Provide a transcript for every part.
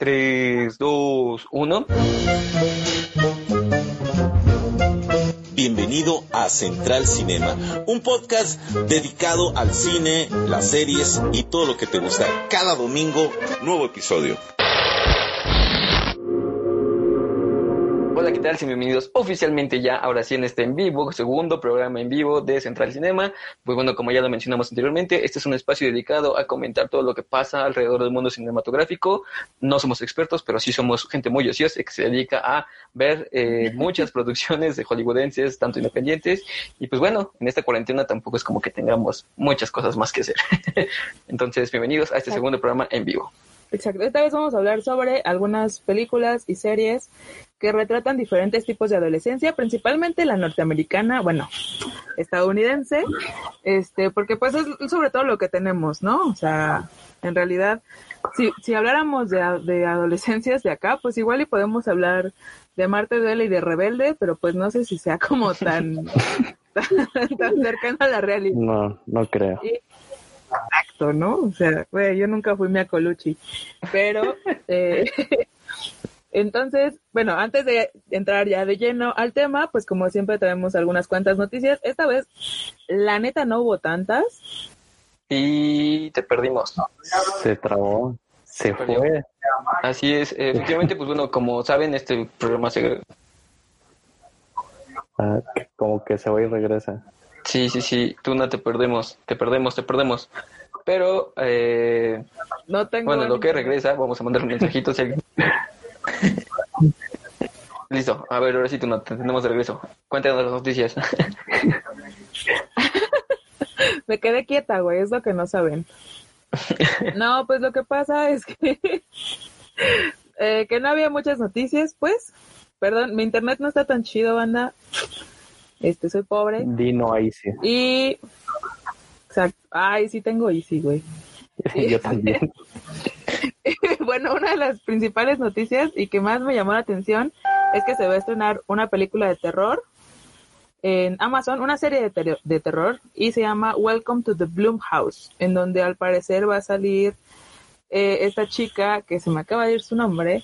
3, 2, 1. Bienvenido a Central Cinema, un podcast dedicado al cine, las series y todo lo que te gusta. Cada domingo, nuevo episodio. Hola, ¿qué tal? Bienvenidos oficialmente ya, ahora sí en este en vivo, segundo programa en vivo de Central Cinema. Pues bueno, como ya lo mencionamos anteriormente, este es un espacio dedicado a comentar todo lo que pasa alrededor del mundo cinematográfico. No somos expertos, pero sí somos gente muy ociosa que se dedica a ver eh, muchas producciones de hollywoodenses, tanto independientes. Y pues bueno, en esta cuarentena tampoco es como que tengamos muchas cosas más que hacer. Entonces, bienvenidos a este segundo programa en vivo. Exacto. Esta vez vamos a hablar sobre algunas películas y series que retratan diferentes tipos de adolescencia, principalmente la norteamericana, bueno, estadounidense, este, porque pues es sobre todo lo que tenemos, ¿no? O sea, en realidad, si, si habláramos de, de adolescencias de acá, pues igual y podemos hablar de Marte Duele y de Rebelde, pero pues no sé si sea como tan, tan, tan cercano a la realidad. No, no creo. Y, Exacto, ¿no? O sea, güey, yo nunca fui Mia Colucci, pero eh, entonces, bueno, antes de entrar ya de lleno al tema, pues como siempre traemos algunas cuantas noticias. Esta vez, la neta no hubo tantas. Y te perdimos. Se trabó, se fue. Así es, efectivamente, pues bueno, como saben, este programa se... Ah, como que se va y regresa. Sí, sí, sí, tú no te perdemos, te perdemos, te perdemos. Pero, eh, no tengo bueno, lo que regresa, vamos a mandar un mensajito. Si alguien... Listo, a ver, ahora sí tú no, tenemos de regreso. Cuéntanos las noticias. Me quedé quieta, güey, es lo que no saben. No, pues lo que pasa es que, eh, que no había muchas noticias, pues. Perdón, mi internet no está tan chido, banda. Este, soy pobre. Dino Easy. Y. Exacto. Ay, sí tengo Easy, güey. Yo también. bueno, una de las principales noticias y que más me llamó la atención es que se va a estrenar una película de terror en Amazon, una serie de, ter de terror y se llama Welcome to the Bloom House, en donde al parecer va a salir eh, esta chica que se me acaba de ir su nombre,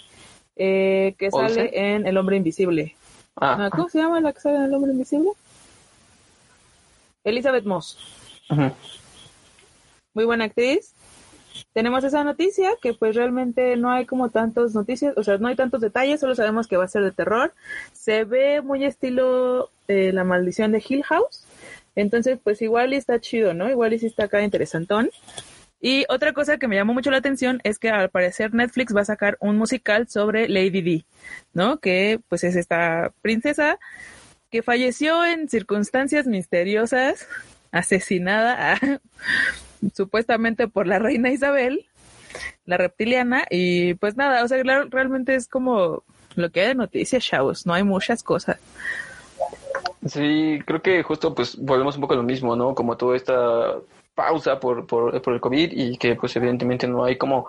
eh, que sale en El Hombre Invisible. Ah. ¿Cómo se llama la que sale en El Hombre Invisible? Elizabeth Moss. Uh -huh. Muy buena actriz. Tenemos esa noticia que pues realmente no hay como tantos noticias, o sea, no hay tantos detalles, solo sabemos que va a ser de terror. Se ve muy estilo eh, La Maldición de Hill House. Entonces, pues igual y está chido, ¿no? Igual y sí está acá interesantón. Y otra cosa que me llamó mucho la atención es que al parecer Netflix va a sacar un musical sobre Lady D, ¿no? Que pues es esta princesa que falleció en circunstancias misteriosas, asesinada supuestamente por la reina Isabel, la reptiliana, y pues nada, o sea, realmente es como lo que hay de noticias, chavos, no hay muchas cosas. Sí, creo que justo pues volvemos un poco a lo mismo, ¿no? Como toda esta pausa por, por, por el COVID y que pues evidentemente no hay como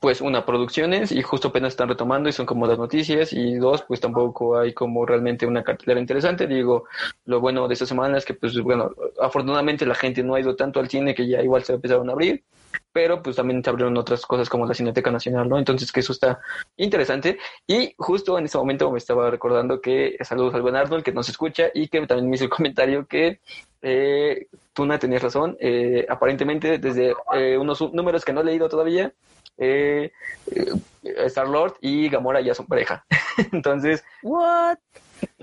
pues una producciones y justo apenas están retomando y son como las noticias y dos pues tampoco hay como realmente una cartelera interesante digo lo bueno de esta semana es que pues bueno afortunadamente la gente no ha ido tanto al cine que ya igual se empezaron a abrir pero pues también se abrieron otras cosas como la Cineteca Nacional, ¿no? Entonces que eso está interesante y justo en ese momento me estaba recordando que saludos al buen Arnold que nos escucha y que también me hizo el comentario que eh, Tuna tenías razón, eh, aparentemente desde eh, unos números que no he leído todavía, eh, Star Lord y Gamora ya son pareja. Entonces, What?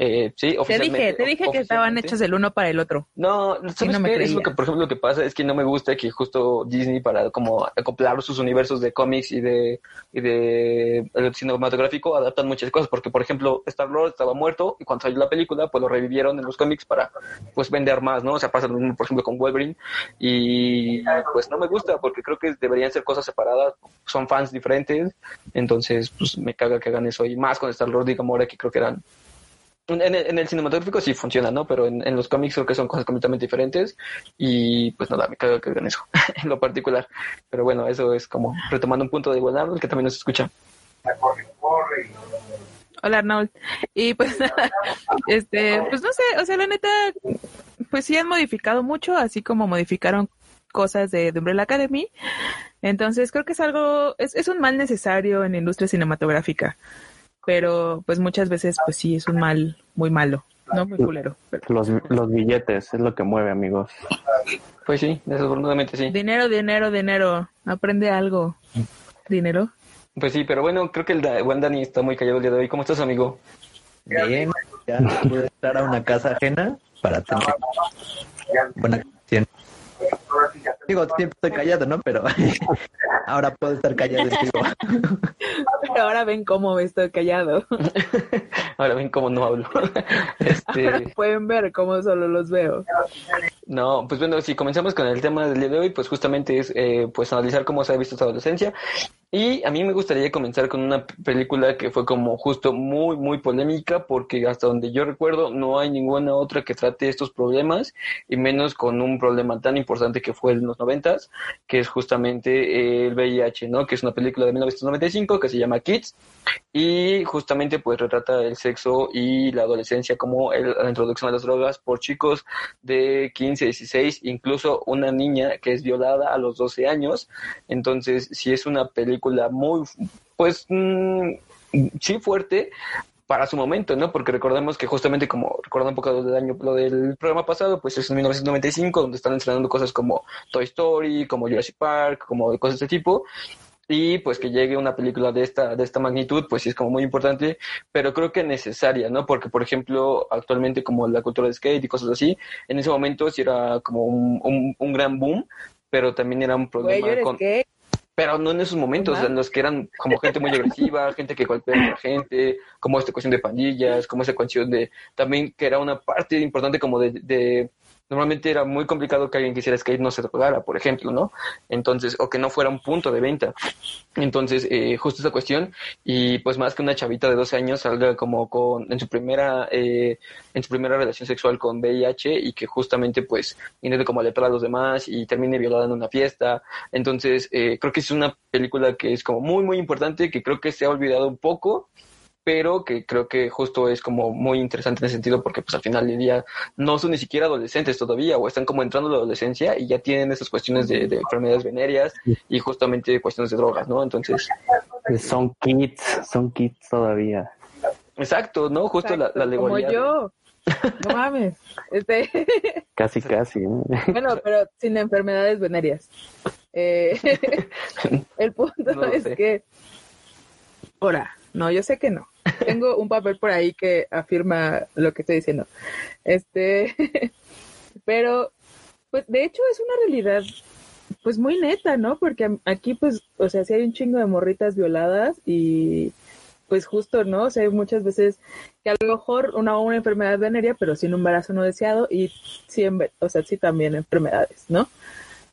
Eh, sí, Te oficialmente. dije, te dije que estaban hechos el uno para el otro. No, ¿sabes no me qué? Es lo que, por ejemplo, lo que pasa es que no me gusta que justo Disney para como acoplar sus universos de cómics y de y de el cinematográfico adaptan muchas cosas, porque por ejemplo, Star-Lord estaba muerto y cuando salió la película, pues lo revivieron en los cómics para pues vender más, ¿no? O sea, pasa lo mismo, por ejemplo, con Wolverine y pues no me gusta porque creo que deberían ser cosas separadas, son fans diferentes, entonces pues me caga que hagan eso y más con Star-Lord y Gamora que creo que eran en el, en el cinematográfico sí funciona, ¿no? Pero en, en los cómics creo que son cosas completamente diferentes y pues nada, me cago que hagan eso en lo particular. Pero bueno, eso es como retomando un punto de igualdad que también nos escucha. Hola Arnold. Y pues este, pues no sé, o sea, la neta, pues sí han modificado mucho, así como modificaron cosas de, de Umbrella Academy. Entonces creo que es algo, es, es un mal necesario en la industria cinematográfica. Pero pues muchas veces, pues sí, es un mal muy malo, ¿no? Muy culero. Pero- Los, los billetes es lo que mueve, amigos. Pues sí, desafortunadamente sí. Dinero, dinero, dinero. Aprende algo. Dinero. Pues sí, pero bueno, creo que el da- buen Dani está muy callado el día de hoy. ¿Cómo estás, amigo? Bien, ya pude entrar a una casa ajena para tener buena canción. Digo, siempre estoy callado, ¿no? Pero ahora puedo estar callado. Pero ahora ven cómo estoy callado. Ahora ven cómo no hablo. Ahora este, pueden ver cómo solo los veo. No, pues bueno, si comenzamos con el tema del día de hoy, pues justamente es eh, pues analizar cómo se ha visto esta adolescencia. Y a mí me gustaría comenzar con una película que fue como justo muy, muy polémica, porque hasta donde yo recuerdo no hay ninguna otra que trate estos problemas, y menos con un problema tan importante que fue en noventas, que es justamente el VIH, ¿no? Que es una película de 1995 que se llama Kids, y justamente pues retrata el sexo y la adolescencia como la introducción a las drogas por chicos de 15, 16, incluso una niña que es violada a los 12 años. Entonces, sí es una película muy, pues, mm, sí fuerte para su momento, ¿no? Porque recordemos que justamente como recordando un poco lo del año, lo del programa pasado, pues es en 1995 donde están estrenando cosas como Toy Story, como Jurassic Park, como cosas de este tipo y pues que llegue una película de esta de esta magnitud pues sí es como muy importante pero creo que necesaria no porque por ejemplo actualmente como la cultura de skate y cosas así en ese momento sí era como un, un, un gran boom pero también era un Güey, problema ¿yo eres con? Pero no en esos momentos, en los que eran como gente muy agresiva, gente que golpea a la gente, como esta cuestión de pandillas, como esa cuestión de también que era una parte importante como de, de normalmente era muy complicado que alguien que hiciera skate no se drogara, por ejemplo, ¿no? Entonces, o que no fuera un punto de venta. Entonces, eh, justo esa cuestión, y pues más que una chavita de 12 años salga como con, en su primera, eh, en su primera relación sexual con VIH y que justamente pues intente como alertar a los demás y termine violada en una fiesta. Entonces, eh, creo que es una película que es como muy, muy importante, que creo que se ha olvidado un poco, pero que creo que justo es como muy interesante en ese sentido porque pues al final del día no son ni siquiera adolescentes todavía o están como entrando a la adolescencia y ya tienen esas cuestiones de, de enfermedades venéreas y justamente cuestiones de drogas, ¿no? Entonces, Son kids, son kids todavía. exacto, ¿no? Justo la, la Como yo. No mames. Este, Casi, casi. ¿eh? bueno, pero sin enfermedades venéreas. Eh, el punto No es sé. que. Ahora, no, yo sé que no. Tengo un papel por ahí que afirma lo que estoy diciendo. Este, pero, pues, de hecho es una realidad, pues, muy neta, ¿no? Porque aquí, pues, o sea, sí hay un chingo de morritas violadas y, pues, justo, ¿no? O sea, hay muchas veces que a lo mejor una, una enfermedad venérea, pero sin un embarazo no deseado y sí, o sea, sí también enfermedades, ¿no?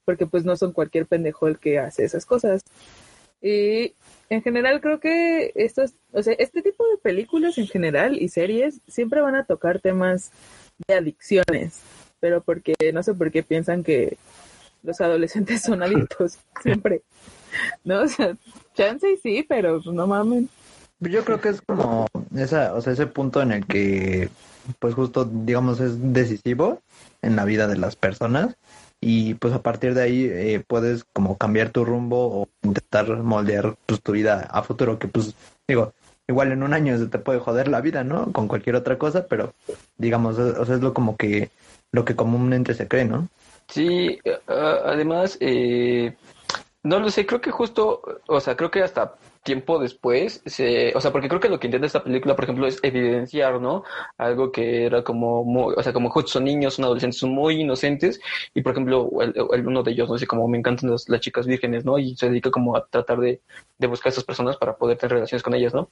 Porque, pues, no son cualquier pendejo el que hace esas cosas. Y en general creo que estos, o sea, este tipo de películas en general y series siempre van a tocar temas de adicciones, pero porque no sé por qué piensan que los adolescentes son adictos siempre. ¿No? O sea, chance y sí, pero pues, no mamen. Yo creo que es como esa, o sea, ese punto en el que, pues justo, digamos, es decisivo en la vida de las personas y pues a partir de ahí eh, puedes como cambiar tu rumbo o intentar moldear pues tu vida a futuro, que pues digo, igual en un año se te puede joder la vida, ¿no? Con cualquier otra cosa, pero digamos, o sea, es lo como que, lo que comúnmente se cree, ¿no? Sí, además, eh, no lo sé, creo que justo, o sea, creo que hasta tiempo después, se, o sea, porque creo que lo que intenta esta película, por ejemplo, es evidenciar, ¿no? Algo que era como, muy, o sea, como son niños, son adolescentes, son muy inocentes, y por ejemplo, uno de ellos, no sé, como me encantan las, las chicas vírgenes, ¿no? Y se dedica como a tratar de, de buscar a estas personas para poder tener relaciones con ellas, ¿no?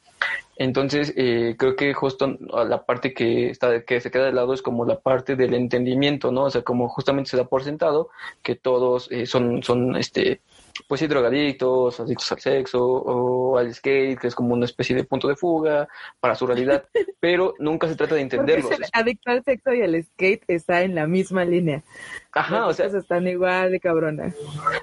Entonces, eh, creo que justo la parte que está, que se queda de lado es como la parte del entendimiento, ¿no? O sea, como justamente se da por sentado que todos eh, son, son, este, pues sí, drogadictos, adictos al sexo o al skate, que es como una especie de punto de fuga para su realidad, pero nunca se trata de Porque entenderlos. adicto al sexo y al skate está en la misma línea. Ajá, o sea, están igual de cabrona.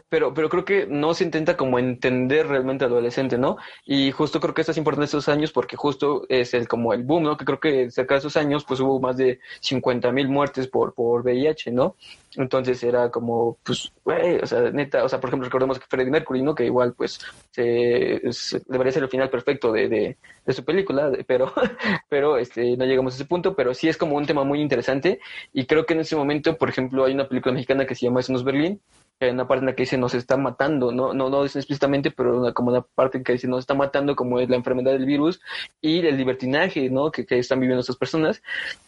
pero, pero creo que no se intenta como entender realmente al adolescente, ¿no? Y justo creo que esto es importante estos años porque justo es el como el boom, ¿no? Que creo que cerca de esos años pues hubo más de 50 mil muertes por, por VIH, ¿no? Entonces era como, pues, güey, o sea, neta, o sea, por ejemplo, recordemos que Freddie Mercury, ¿no? Que igual, pues, se, se- debería ser el final perfecto de, de, de su película, pero, pero, este, no llegamos a ese punto, pero sí es como un tema muy interesante y creo que en ese momento, por ejemplo, hay una película mexicana que se llama Eso Berlín, que hay una parte en la que dice nos está matando, no, no, no dice explícitamente, pero una, como una parte en que dice nos está matando, como es la enfermedad del virus y el libertinaje, ¿no? Que, que están viviendo estas personas.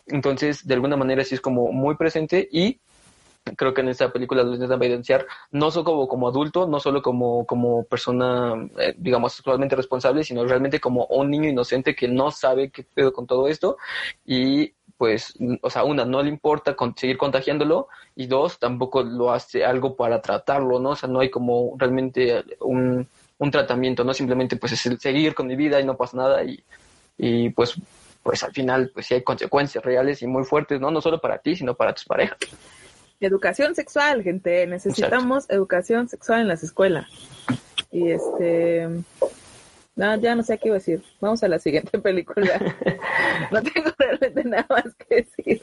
Entonces, de alguna manera sí es como muy presente y creo que en esta película lo intentan evidenciar no solo como, como adulto, no solo como, como persona, eh, digamos, sexualmente responsable, sino realmente como un niño inocente que no sabe qué pedo con todo esto y pues, o sea, una, no le importa seguir contagiándolo y dos, tampoco lo hace algo para tratarlo, ¿no? O sea, no hay como realmente un, un tratamiento, ¿no? Simplemente pues es el seguir con mi vida y no pasa nada y, y pues, pues al final pues sí hay consecuencias reales y muy fuertes, ¿no? No solo para ti, sino para tus parejas. Educación sexual, gente. Necesitamos educación sexual en las escuelas. Y este. No, ya no sé qué iba a decir. Vamos a la siguiente película. no tengo realmente nada más que decir.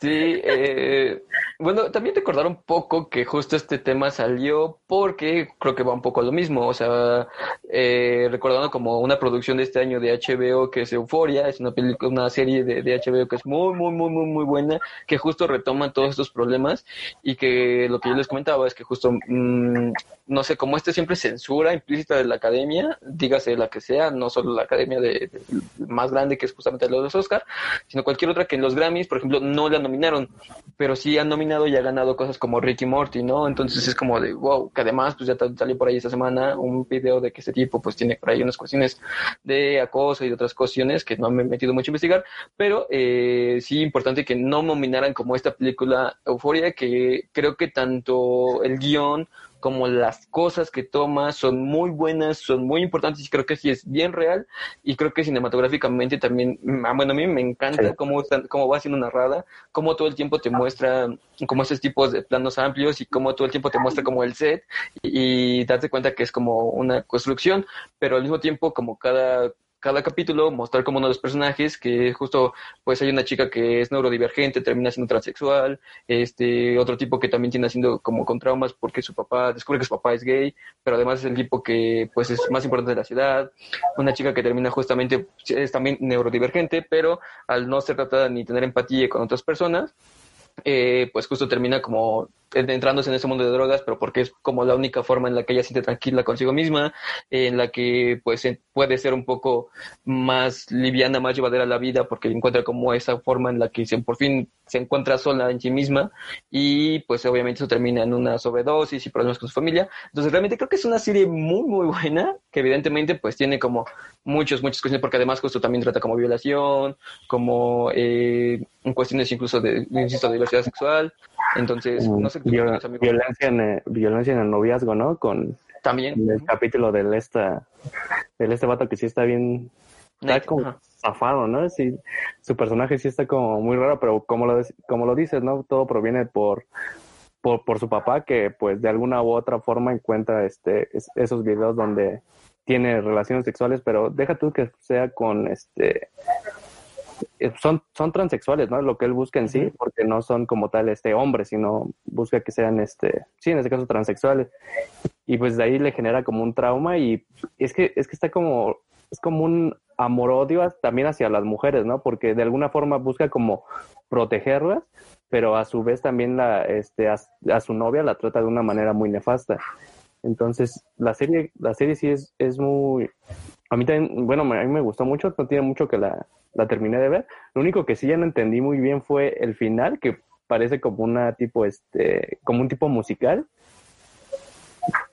Sí, eh, bueno, también recordar un poco que justo este tema salió porque creo que va un poco a lo mismo, o sea, eh, recordando como una producción de este año de HBO que es Euforia, es una película, una serie de, de HBO que es muy, muy, muy, muy, muy buena, que justo retoma todos estos problemas y que lo que yo les comentaba es que justo, mm, no sé, como este siempre censura implícita de la academia, dígase la que sea, no solo la academia de, más grande que es justamente la de los Oscar, sino cualquier otra que en los Grammys, por ejemplo, no la nominaron, pero sí han nominado y ha ganado cosas como Ricky Morty, ¿no? Entonces es como de, wow, que además, pues ya salió por ahí esta semana un video de que este tipo, pues tiene por ahí unas cuestiones de acoso y otras cuestiones que no me he metido mucho a investigar, pero eh, sí importante que no nominaran como esta película Euforia, que creo que tanto el guion como las cosas que toma son muy buenas, son muy importantes y creo que sí es bien real y creo que cinematográficamente también, mm, ah, bueno, a mí me encanta Sí. cómo, cómo va siendo narrada, cómo todo el tiempo te muestra como estos tipos de planos amplios y cómo todo el tiempo te muestra como el set y, y darte cuenta que es como una construcción, pero al mismo tiempo como cada cada capítulo mostrar como uno de los personajes que justo pues hay una chica que es neurodivergente, termina siendo transexual, este otro tipo que también tiene haciendo como con traumas porque su papá descubre que su papá es gay, pero además es el tipo que pues es más importante de la ciudad, una chica que termina justamente es también neurodivergente, pero al no ser tratada ni tener empatía con otras personas, eh, pues justo termina como entrándose en ese mundo de drogas, pero porque es como la única forma en la que ella siente tranquila consigo misma, en la que pues puede ser un poco más liviana, más llevadera la vida, porque encuentra como esa forma en la que se, por fin se encuentra sola en sí misma y pues obviamente eso termina en una sobredosis y problemas con su familia. Entonces realmente creo que es una serie muy muy buena, que evidentemente pues tiene como muchos, muchas cuestiones, porque además justo también trata como violación, como eh, cuestiones incluso de, insisto, de diversidad sexual. Entonces, no sé qué Viol- violencia, en, eh, violencia en el noviazgo, ¿no? Con También. el capítulo del esta, del este vato que sí está bien, está como ajá. zafado, ¿no? Sí, su personaje sí está como muy raro, pero como lo, como lo dices, ¿no? Todo proviene por, por, por su papá, que pues de alguna u otra forma encuentra este, es- esos videos donde tiene relaciones sexuales, pero deja tú que sea con este son, son transexuales, ¿no? Lo que él busca en sí, porque no son como tal este hombres, sino busca que sean este, sí, en este caso transexuales. Y pues de ahí le genera como un trauma y es que es que está como es como un amor odio también hacia las mujeres, ¿no? Porque de alguna forma busca como protegerlas, pero a su vez también la este a, a su novia la trata de una manera muy nefasta. Entonces, la serie, la serie sí es, es muy, a mí también, bueno, a mí me gustó mucho, no tiene mucho que la, la terminé de ver. Lo único que sí ya no entendí muy bien fue el final, que parece como una tipo, este, como un tipo musical.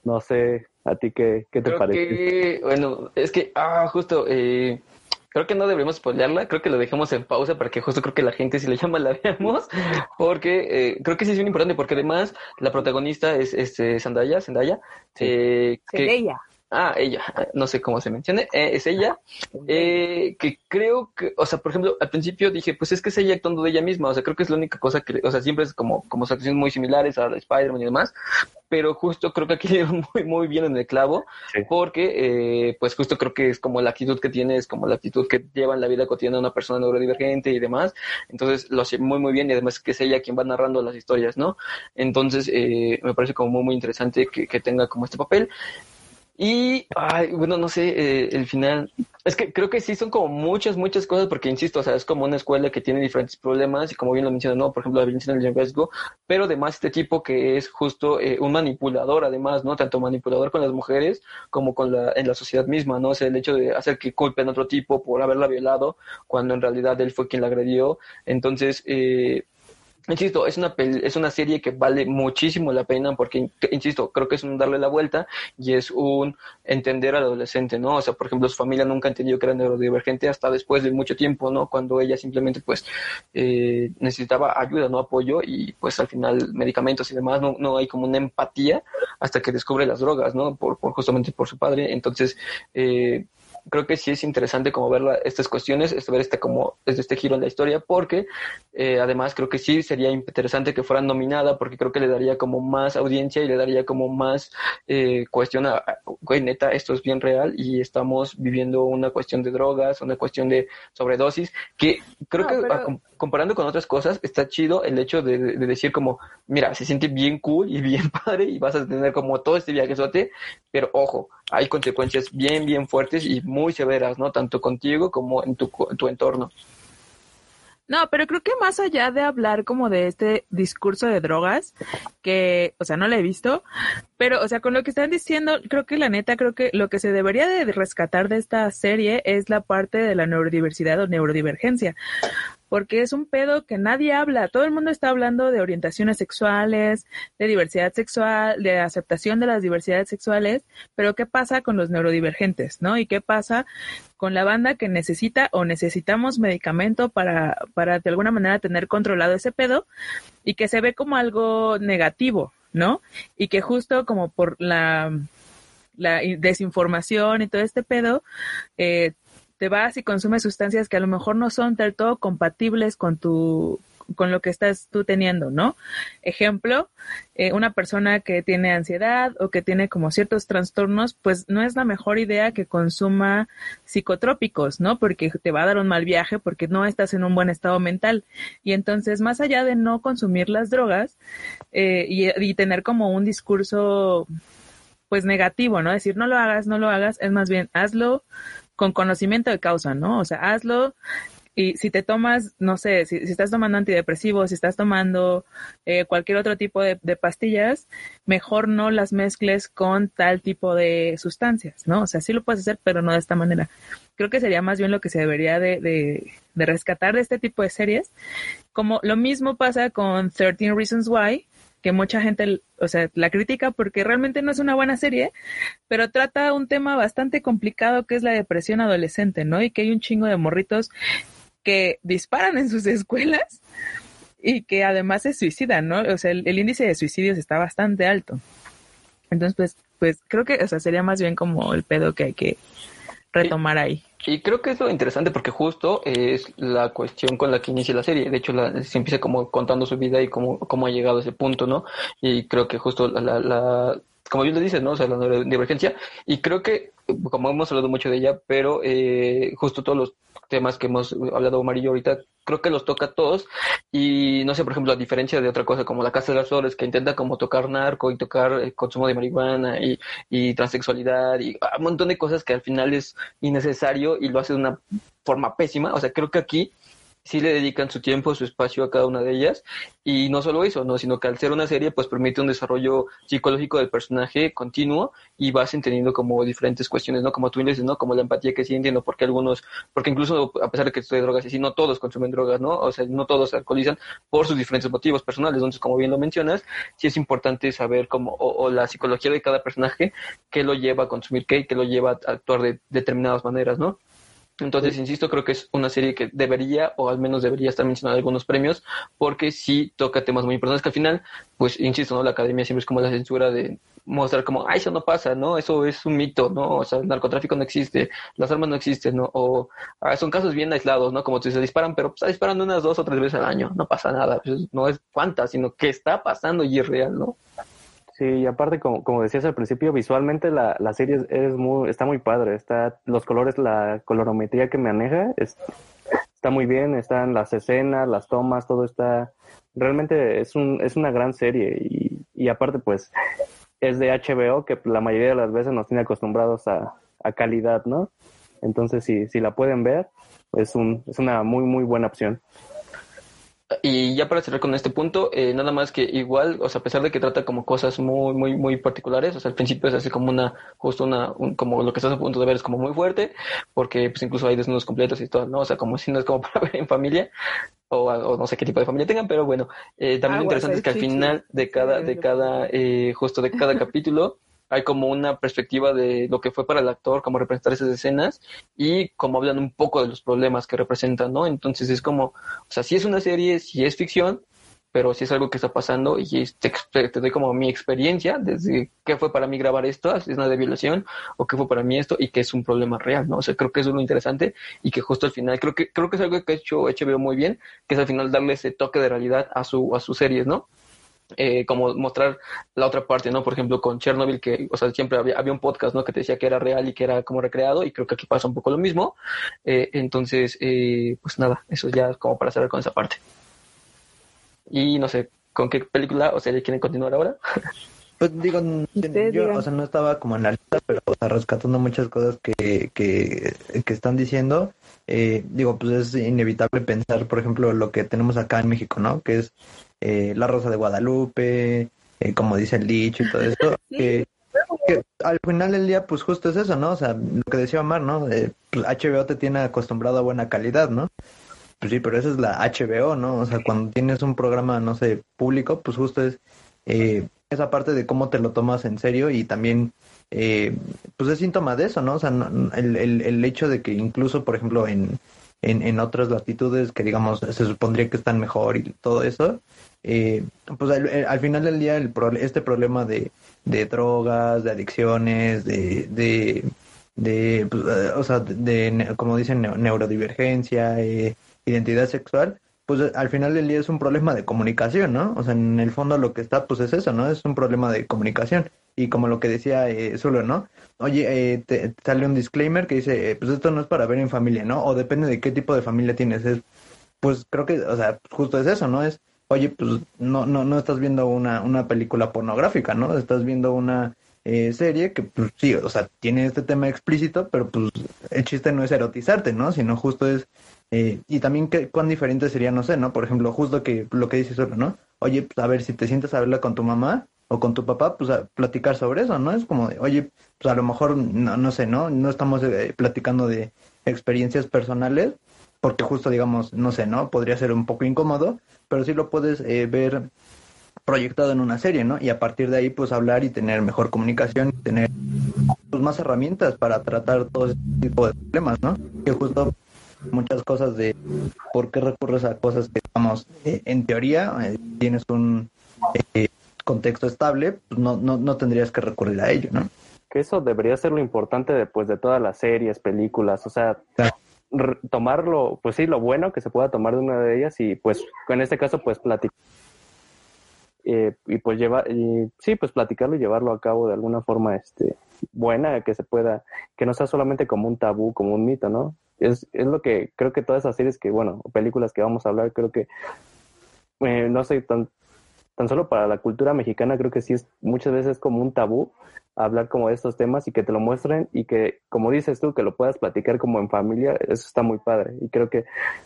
No sé, ¿a ti qué, qué te Creo parece? que, bueno, es que, ah, justo, eh, creo que no deberíamos spoilearla, creo que lo dejemos en pausa para que justo creo que la gente si le llama la veamos, porque eh, creo que sí es bien importante, porque además la protagonista es este Zendaya, Zendaya, Sí. eh, que. Ah, ella, no sé cómo se mencione, eh, es ella, eh, que creo que, o sea, por ejemplo, al principio dije, pues es que es ella actuando de ella misma, o sea, creo que es la única cosa que, o sea, siempre es como, como acciones muy similares a Spider-Man y demás, pero justo creo que aquí dieron muy, muy bien en el clavo, Sí. porque, eh, pues justo creo que es como la actitud que tiene, es como la actitud que lleva en la vida cotidiana una persona neurodivergente y demás, entonces lo hace muy, muy bien y además que es ella quien va narrando las historias, ¿no? Entonces, eh, me parece como muy, muy interesante que, que tenga como este papel. Y, ay, bueno, no sé, eh, el final, es que creo que sí son como muchas, muchas cosas, porque insisto, o sea, es como una escuela que tiene diferentes problemas y como bien lo mencioné, ¿no? Por ejemplo, la violencia en el pero además este tipo que es justo eh, un manipulador, además, ¿no? Tanto manipulador con las mujeres como con la, en la sociedad misma, ¿no? O sea, el hecho de hacer que culpen a otro tipo por haberla violado, cuando en realidad él fue quien la agredió. Entonces, eh, Insisto, es una, es una serie que vale muchísimo la pena porque, insisto, creo que es un darle la vuelta y es un entender al adolescente, ¿no? O sea, por ejemplo, su familia nunca entendió que era neurodivergente hasta después de mucho tiempo, ¿no? Cuando ella simplemente, pues, eh, necesitaba ayuda, no apoyo y, pues, al final, medicamentos y demás, no, no hay como una empatía hasta que descubre las drogas, ¿no? Por, por justamente por su padre. Entonces, eh, creo que sí es interesante como ver la- estas cuestiones, este, ver este como desde este giro en la historia, porque eh, además creo que sí sería interesante que fuera nominada, porque creo que le daría como más audiencia y le daría como más eh, cuestión a, güey, neta, esto es bien real y estamos viviendo una cuestión de drogas, una cuestión de sobredosis, que creo No, que pero- a- com- comparando con otras cosas, está chido el hecho de, de decir como, mira, se siente bien cool y bien padre y vas a tener como todo este viajezote, pero ojo, hay consecuencias bien, bien fuertes y muy severas, ¿no? Tanto contigo como en tu, tu entorno. No, pero creo que más allá de hablar como de este discurso de drogas, que, o sea, no lo he visto, pero, o sea, con lo que están diciendo, creo que la neta, creo que lo que se debería de rescatar de esta serie es la parte de la neurodiversidad o neurodivergencia, porque es un pedo que nadie habla, todo el mundo está hablando de orientaciones sexuales, de diversidad sexual, de aceptación de las diversidades sexuales, pero ¿qué pasa con los neurodivergentes, no? ¿Y qué pasa con la banda que necesita o necesitamos medicamento para, para de alguna manera tener controlado ese pedo y que se ve como algo negativo, ¿no? Y que justo como por la, la desinformación y todo este pedo, eh, te vas y consumes sustancias que a lo mejor no son del todo compatibles con tu con lo que estás tú teniendo, ¿no? Ejemplo, eh, una persona que tiene ansiedad o que tiene como ciertos trastornos, pues no es la mejor idea que consuma psicotrópicos, ¿no? Porque te va a dar un mal viaje porque no estás en un buen estado mental. Y entonces, más allá de no consumir las drogas eh, y, y tener como un discurso, pues negativo, ¿no? Decir, no lo hagas, no lo hagas, es más bien, hazlo con conocimiento de causa, ¿no? O sea, hazlo y si te tomas, no sé, si, si estás tomando antidepresivos, si estás tomando eh, cualquier otro tipo de, de, pastillas, mejor no las mezcles con tal tipo de sustancias, ¿no? O sea, sí lo puedes hacer, pero no de esta manera. Creo que sería más bien lo que se debería de, de, de rescatar de este tipo de series. Como lo mismo pasa con 13 Reasons Why, que mucha gente, o sea, la critica porque realmente no es una buena serie, pero trata un tema bastante complicado que es la depresión adolescente, ¿no? Y que hay un chingo de morritos que disparan en sus escuelas y que además se suicidan, ¿no? O sea, el, el, índice de suicidios está bastante alto. Entonces, pues, pues creo que, o sea, sería más bien como el pedo que hay que retomar ahí. Y creo que es lo interesante porque justo es la cuestión con la que inicia la serie. De hecho, la, se empieza como contando su vida y cómo, cómo ha llegado a ese punto, ¿no? Y creo que justo la, la, la como bien lo dices, ¿no? O sea, la neurodivergencia. Y creo que, como hemos hablado mucho de ella, pero eh, justo todos los temas que hemos hablado Omar ahorita, creo que los toca a todos. Y no sé, por ejemplo, a diferencia de otra cosa como La Casa de las Flores, que intenta como tocar narco y tocar el consumo de marihuana y, y transexualidad y un montón de cosas que al final es innecesario y lo hace de una forma pésima. O sea, creo que aquí sí le dedican su tiempo, su espacio a cada una de ellas. Y no solo eso, ¿no? sino que al ser una serie, pues permite un desarrollo psicológico del personaje continuo y vas entendiendo como diferentes cuestiones, ¿no? Como tú dices, ¿no? Como la empatía que sí entiendo, porque algunos, porque incluso a pesar de que estoy de drogas y sí, no todos consumen drogas, ¿no? O sea, no todos se alcoholizan por sus diferentes motivos personales. Entonces, como bien lo mencionas, sí es importante saber cómo, o, la psicología de cada personaje, qué lo lleva a consumir qué, qué lo lleva a actuar de determinadas maneras, ¿no? Entonces, insisto, creo que es una serie que debería, o al menos debería estar mencionada algunos premios, porque sí toca temas muy importantes que al final, pues, insisto, ¿no? La academia siempre es como la censura de mostrar como, ay, eso no pasa, ¿no? Eso es un mito, ¿no? O sea, el narcotráfico no existe, las armas no existen, ¿no? O ah, son casos bien aislados, ¿no? Como tú se disparan, pero pues disparan unas dos o tres veces al año, no pasa nada, pues, no es cuántas, sino que está pasando y es real, ¿no? Sí, y aparte, como, como decías al principio, visualmente la, la serie es, muy, está muy padre. Está, los colores, la colorometría que maneja es, está muy bien. Están las escenas, las tomas, todo está. Realmente es, un, es una gran serie. Y, y aparte, pues, es de HBO, que la mayoría de las veces nos tiene acostumbrados a, a calidad, ¿no? Entonces, si, si la pueden ver, es, un, es una muy, muy buena opción. Y ya para cerrar con este punto, eh, nada más que igual, o sea, a pesar de que trata como cosas muy, muy, muy particulares, o sea, al principio es así como una, justo una, como lo que estás a punto de ver es como muy fuerte, porque pues incluso hay desnudos completos y todo, ¿no? O sea, como si no es como para ver en familia, o, no sé qué tipo de familia tengan, pero bueno, eh, también lo interesante es que al final de cada, de cada, eh, justo de cada capítulo, hay como una perspectiva de lo que fue para el actor, cómo representar esas escenas y cómo hablan un poco de los problemas que representan, ¿no? Entonces es como, o sea, si es una serie, si es ficción, pero si es algo que está pasando y te, doy como mi experiencia desde qué fue para mí grabar esto, si es una de violación o qué fue para mí esto y que es un problema real, ¿no? O sea, creo que eso es lo interesante y que justo al final, creo que, creo que es algo que ha hecho HBO muy bien, que es al final darle ese toque de realidad a su, a sus series, ¿no? Eh, como mostrar la otra parte, ¿no? Por ejemplo, con Chernobyl, que, o sea, siempre había, había, un podcast, ¿no? Que te decía que era real y que era como recreado, y creo que aquí pasa un poco lo mismo. Eh, entonces, eh, pues nada, eso ya es como para cerrar con esa parte. Y no sé, ¿con qué película o serie quieren continuar ahora? Pues digo, yo, o sea, no estaba como en la lista, pero o sea, rescatando muchas cosas que, que, que están diciendo, eh, digo, pues es inevitable pensar, por ejemplo, lo que tenemos acá en México, ¿no? Que es eh, La Rosa de Guadalupe, eh, como dice el dicho y todo esto, que, al final del día, pues justo es eso, ¿no? O sea, lo que decía Omar, ¿no? Eh, pues HBO te tiene acostumbrado a buena calidad, ¿no? Pues sí, pero esa es la HBO, ¿no? O sea, cuando tienes un programa, no sé, público, pues justo es esa parte de cómo te lo tomas en serio y también, pues es síntoma de eso, ¿no? O sea, el, el, el hecho de que incluso, por ejemplo, en, en, en otras latitudes que digamos se supondría que están mejor y todo eso, eh, pues al, final del día el este problema de, drogas, de adicciones, de, de, de pues, eh, o sea, de, como dicen, neurodivergencia, eh, identidad sexual, pues al final del día es un problema de comunicación, ¿no? O sea, en el fondo lo que está, pues es eso, ¿no? Es un problema de comunicación. Y como lo que decía eh, Zulo, ¿no? Oye, eh, te, sale un disclaimer que dice, pues esto no es para ver en familia, ¿no? O depende de qué tipo de familia tienes. Es, pues creo que, o sea, justo es eso, ¿no? Es, oye, pues no, no, no estás viendo una, una película pornográfica, ¿no? Estás viendo una eh, serie que, pues sí, o sea, tiene este tema explícito, pero pues el chiste no es erotizarte, ¿no? Sino justo es, eh, y también qué, cuán diferente sería, no sé, ¿no? Por ejemplo, justo que lo que dices solo, ¿no? Oye, pues a ver, si te sientes a verla con tu mamá o con tu papá, pues a platicar sobre eso, ¿no? Es como de, oye, pues a lo mejor, no, no sé, ¿no? No estamos eh, platicando de experiencias personales, porque justo, digamos, no sé, ¿no? Podría ser un poco incómodo, pero sí lo puedes eh, ver proyectado en una serie, ¿no? Y a partir de ahí, pues hablar y tener mejor comunicación, y tener pues, más herramientas para tratar todo este tipo de problemas, ¿no? Que justo muchas cosas de por qué recurres a cosas que, digamos, eh, en teoría eh, tienes un contexto estable, pues no, no, no tendrías que recurrir a ello, ¿no? Que eso debería ser lo importante después de todas las series, películas, o sea, tomarlo, pues sí, lo bueno que se pueda tomar de una de ellas y pues en este caso pues platicar. Eh, y pues llevar, y, sí, pues platicarlo y llevarlo a cabo de alguna forma este, buena, que se pueda, que no sea solamente como un tabú, como un mito, ¿no? Es, es lo que creo que todas esas series que, bueno, películas que vamos a hablar, creo que, eh, no sé, tan, tan solo para la cultura mexicana, creo que sí es muchas veces como un tabú hablar como de estos temas y que te lo muestren y que, como dices tú, que lo puedas platicar como en familia, eso está muy padre. Y creo que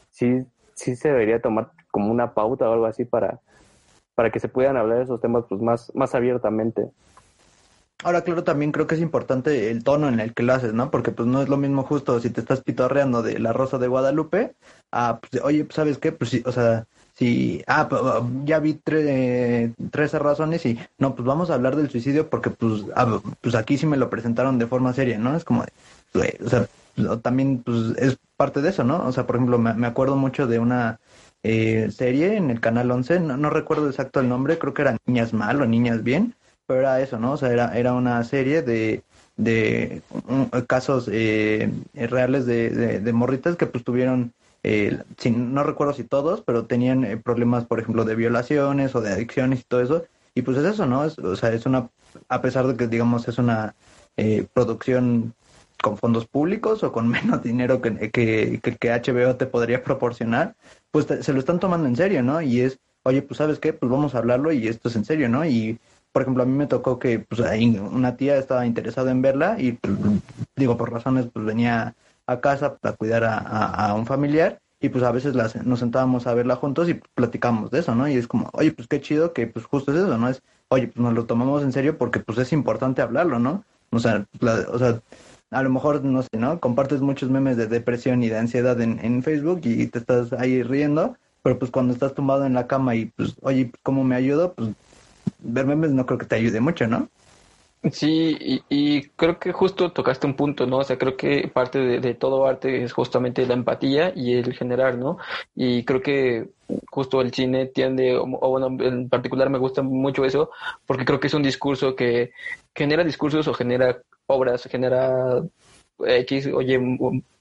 sí, sí se debería tomar como una pauta o algo así para, para que se puedan hablar esos temas pues más, más abiertamente. Ahora, claro, también creo que es importante el tono en el que lo haces, ¿no? Porque pues no es lo mismo justo si te estás pitorreando de la Rosa de Guadalupe a, pues, oye, pues, ¿sabes qué? Pues sí, o sea, si, ah, ya vi tres 13 razones y, no, pues vamos a hablar del suicidio porque pues, ah, pues aquí sí me lo presentaron de forma seria, ¿no? Es como, o sea, también pues es parte de eso, ¿no? O sea, por ejemplo, me, me acuerdo mucho de una eh, serie en el canal 11, no, no recuerdo exacto el nombre, creo que era Niñas Mal o Niñas Bien, pero era eso, ¿no? O sea, era, era una serie de, de casos eh, reales de, de, morritas que pues tuvieron, eh, no recuerdo si todos, pero tenían eh, problemas, por ejemplo, de violaciones o de adicciones y todo eso. Y pues es eso, ¿no? o sea, es una, a pesar de que digamos es una eh, producción con fondos públicos o con menos dinero que, que, que, HBO te podría proporcionar, pues se lo están tomando en serio, ¿no? Y es, oye, pues sabes qué, pues vamos a hablarlo y esto es en serio, ¿no? Y por ejemplo, a mí me tocó que pues, una tía estaba interesada en verla y, pues, digo, por razones, pues venía a casa para cuidar a, un familiar y pues a veces nos sentábamos a verla juntos y platicamos de eso, ¿no? Y es como, oye, pues qué chido que pues justo es eso, ¿no? Es, oye, pues nos lo tomamos en serio porque pues es importante hablarlo, ¿no? O sea, o sea, a lo mejor, no sé, ¿no? Compartes muchos memes de depresión y de ansiedad en, en Facebook y te estás ahí riendo, pero pues cuando estás tumbado en la cama y pues, oye, ¿cómo me ayudo? Pues ver memes no creo que te ayude mucho, ¿no? Sí, y, y, creo que justo tocaste un punto, ¿no? O sea, creo que parte de, todo arte es justamente la empatía y el generar, ¿no? Y creo que justo el cine tiende, o, bueno, en particular me gusta mucho eso, porque creo que es un discurso que genera discursos o genera obras, genera X, oye,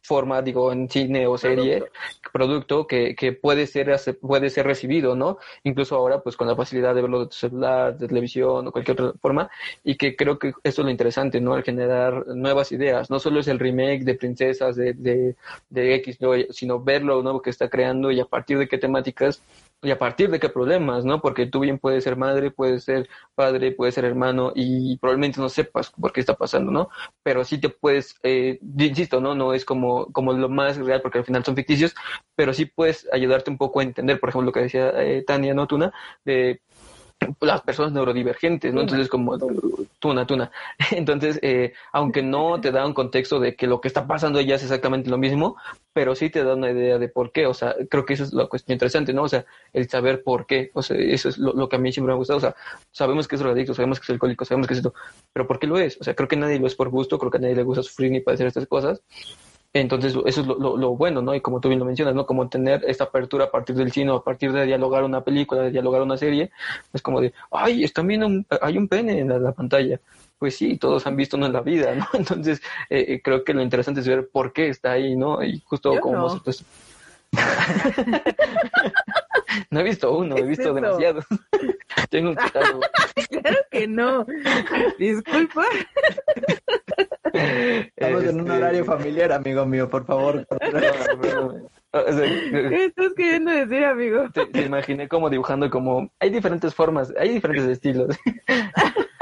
forma, digo, en cine o serie, producto, que, que, puede ser puede ser recibido, ¿no? Incluso ahora, pues con la facilidad de verlo de tu celular, de televisión o cualquier otra forma, y que creo que esto es lo interesante, ¿no? El generar nuevas ideas. No solo es el remake de princesas de, de, de X, sino ver lo nuevo que está creando y a partir de qué temáticas y a partir de qué problemas, ¿no? Porque tú bien puedes ser madre, puedes ser padre, puedes ser hermano y probablemente no sepas por qué está pasando, ¿no? Pero sí te puedes, eh, insisto, ¿no? No es como, como lo más real porque al final son ficticios, pero sí puedes ayudarte un poco a entender, por ejemplo, lo que decía eh, Tania, ¿no? Tuna, de las personas neurodivergentes, ¿no? Entonces, como tuna, tuna. Entonces, eh, aunque no te da un contexto de que lo que está pasando ella es exactamente lo mismo, pero sí te da una idea de por qué. O sea, creo que eso es la cuestión interesante, ¿no? O sea, el saber por qué. O sea, eso es lo, que a mí siempre me ha gustado. O sea, sabemos que es drogadicto, sabemos que es alcohólico, sabemos que es esto, pero ¿por qué lo es? O sea, creo que nadie lo es por gusto, creo que a nadie le gusta sufrir ni padecer estas cosas. Entonces, eso es lo, bueno, ¿no? Y como tú bien lo mencionas, ¿no? Como tener esta apertura a partir del cine, a partir de dialogar una película, de dialogar una serie, es como de, ay, está viendo, un, hay un pene en la, pantalla. Pues sí, todos han visto uno en la vida, ¿no? Entonces, eh, eh, creo que lo interesante es ver por qué está ahí, ¿no? Y justo como nosotros. no he visto uno, he visto demasiados. Tengo un claro que no. Disculpa. Estamos en un este, horario familiar, amigo mío, por favor. ¿Qué estás queriendo decir, amigo? Te, imaginé como dibujando como... Hay diferentes formas, hay diferentes estilos.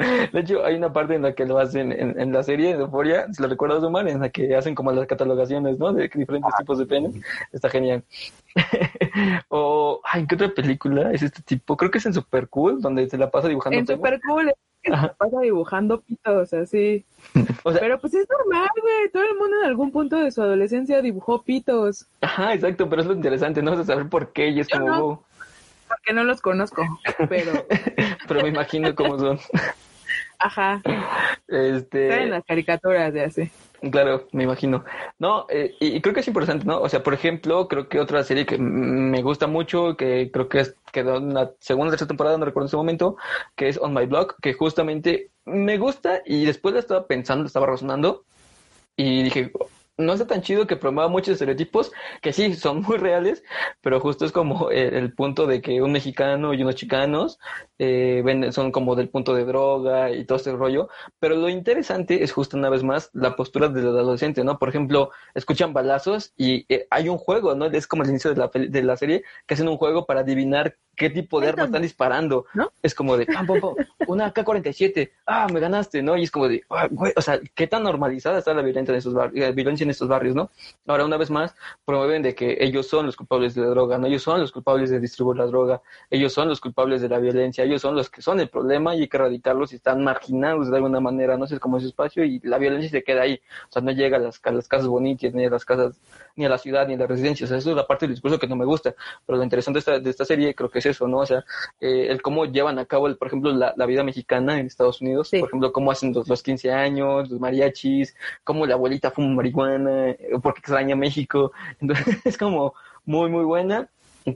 De hecho, hay una parte en la que lo hacen en, la serie de Euphoria, si lo recuerdas, Omar, en la que hacen como las catalogaciones, ¿no? De diferentes tipos de penes. Está genial. o, ay, ¿qué otra película es este tipo? Creo que es en Super Cool, donde se la pasa dibujando. En Super Cool, se la pasa dibujando pitos, así. O sea, pero pues es normal, güey. Todo el mundo en algún punto de su adolescencia dibujó pitos. Ajá, exacto, pero es lo interesante, ¿no? O saber por qué y es como... No, porque no los conozco, pero... pero me imagino cómo son. Ajá. Este... en las caricaturas de así. Claro, me imagino. No, eh, y, creo que es importante, ¿no? O sea, por ejemplo, creo que otra serie que me gusta mucho, que creo que quedó en la segunda o tercera temporada, no recuerdo en ese momento, que es On My Blog, que justamente me gusta y después la estaba pensando, estaba razonando y dije, no está tan chido que promueva muchos estereotipos que sí son muy reales, pero justo es como el, punto de que un mexicano y unos chicanos eh, son como del punto de droga y todo ese rollo. Pero lo interesante es justo una vez más la postura del adolescente, ¿no? Por ejemplo, escuchan balazos y eh, hay un juego, ¿no? Es como el inicio de la, de la serie que hacen un juego para adivinar qué tipo de arma están disparando. ¿No? Es como de, pam, pam, pam, una K-47, ah, me ganaste, ¿no? Y es como de, ah, güey, o sea, qué tan normalizada está la violencia en la violencia en estos barrios, ¿no? Ahora, una vez más, promueven de que ellos son los culpables de la droga, ¿no? Ellos son los culpables de distribuir la droga, ellos son los culpables de la violencia, ellos son los que son el problema y hay que erradicarlos y están marginados de alguna manera, no sé, es como ese espacio y la violencia se queda ahí, o sea, no llega a las, a las casas bonitas, ni a las casas, ni a la ciudad, ni a las residencias, o sea, eso es la parte del discurso que no me gusta, pero lo interesante de esta, de esta serie creo que es eso, ¿no? O sea, eh, el cómo llevan a cabo, el, por ejemplo, la, la vida mexicana en Estados Unidos, Sí. por ejemplo, cómo hacen los, los 15 años, los mariachis, cómo la abuelita fuma marihuana, eh, porque extraña México, entonces es como muy, muy buena.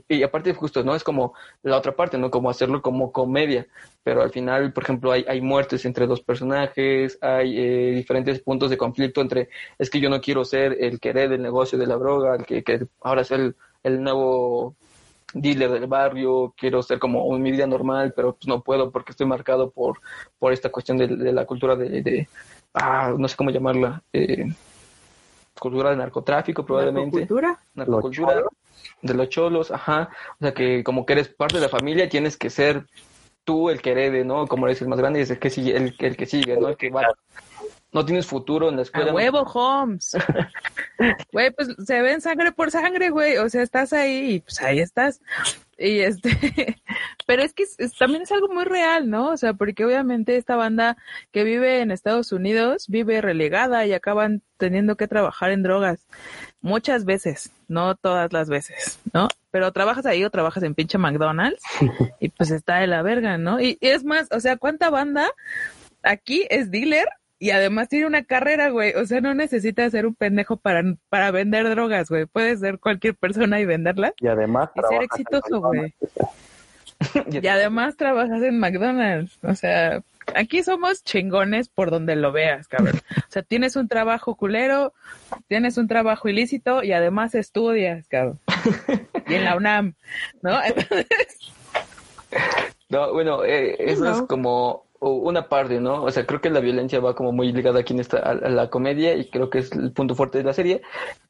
Y aparte, justo, ¿no? Es como la otra parte, ¿no? Como hacerlo como comedia. Pero al final, por ejemplo, hay, hay muertes entre dos personajes, hay eh, diferentes puntos de conflicto entre, es que yo no quiero ser el que herede el negocio de la droga, el que, que ahora es el, el nuevo dealer del barrio, quiero ser como mi vida normal, pero pues no puedo porque estoy marcado por, por esta cuestión de, la cultura de, de, ah, no sé cómo llamarla, eh, cultura de narcotráfico probablemente Narcocultura. narcocultura de los cholos, ajá, o sea que como que eres parte de la familia tienes que ser tú el que herede, ¿no? Como eres el más grande y es el que sigue, el, el que sigue, ¿no? El que va, no tienes futuro en la escuela. A huevo, Holmes. Güey, pues se ven sangre por sangre, güey. O sea, estás ahí y pues ahí estás. Y este, pero es que es- es- también es algo muy real, ¿no? O sea, porque obviamente esta banda que vive en Estados Unidos vive relegada y acaban teniendo que trabajar en drogas. Muchas veces, no todas las veces, ¿no? Pero trabajas ahí o trabajas en pinche McDonald's y pues está de la verga, ¿no? Y, y es más, o sea, ¿cuánta banda aquí es dealer y además tiene una carrera, güey. O sea, no necesita ser un pendejo para, para vender drogas, güey. Puede ser cualquier persona y venderlas Y además y ser exitoso, güey. Y además trabajas en McDonald's. O sea, aquí somos chingones por donde lo veas, cabrón. O sea, tienes un trabajo culero, tienes un trabajo ilícito y además estudias, cabrón. Y en la UNAM, ¿no? Entonces, No, bueno, eh, eso es como una parte, ¿no? O sea, creo que la violencia va como muy ligada aquí en esta, a, a la comedia y creo que es el punto fuerte de la serie,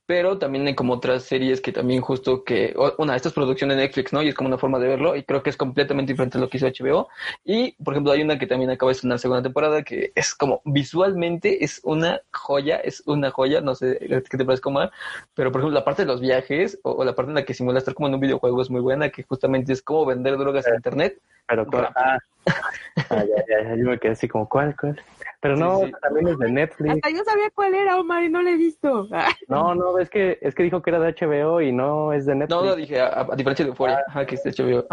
pero también hay como otras series que también justo que, una, esta es producción de Netflix, ¿no? Y es como una forma de verlo y creo que es completamente diferente a lo que hizo HBO. Y, por ejemplo, hay una que también acaba de estrenar segunda temporada que es como visualmente es una joya, es una joya, no sé qué te parece Omar, pero por ejemplo la parte de los viajes o, o la parte en la que simula estar como en un videojuego es muy buena, que justamente es como vender drogas en internet. Pero con- ah, ah, ya, ya, ya, yo me quedé así como, ¿cuál, cuál? Pero no, Sí, sí. también es de Netflix. hasta yo sabía cuál era, Omar, y no lo he visto. Ah. No, no, es que, es que dijo que era de HBO y no es de Netflix. No, lo dije, a, a diferencia de Euphoria, ajá, que es de HBO.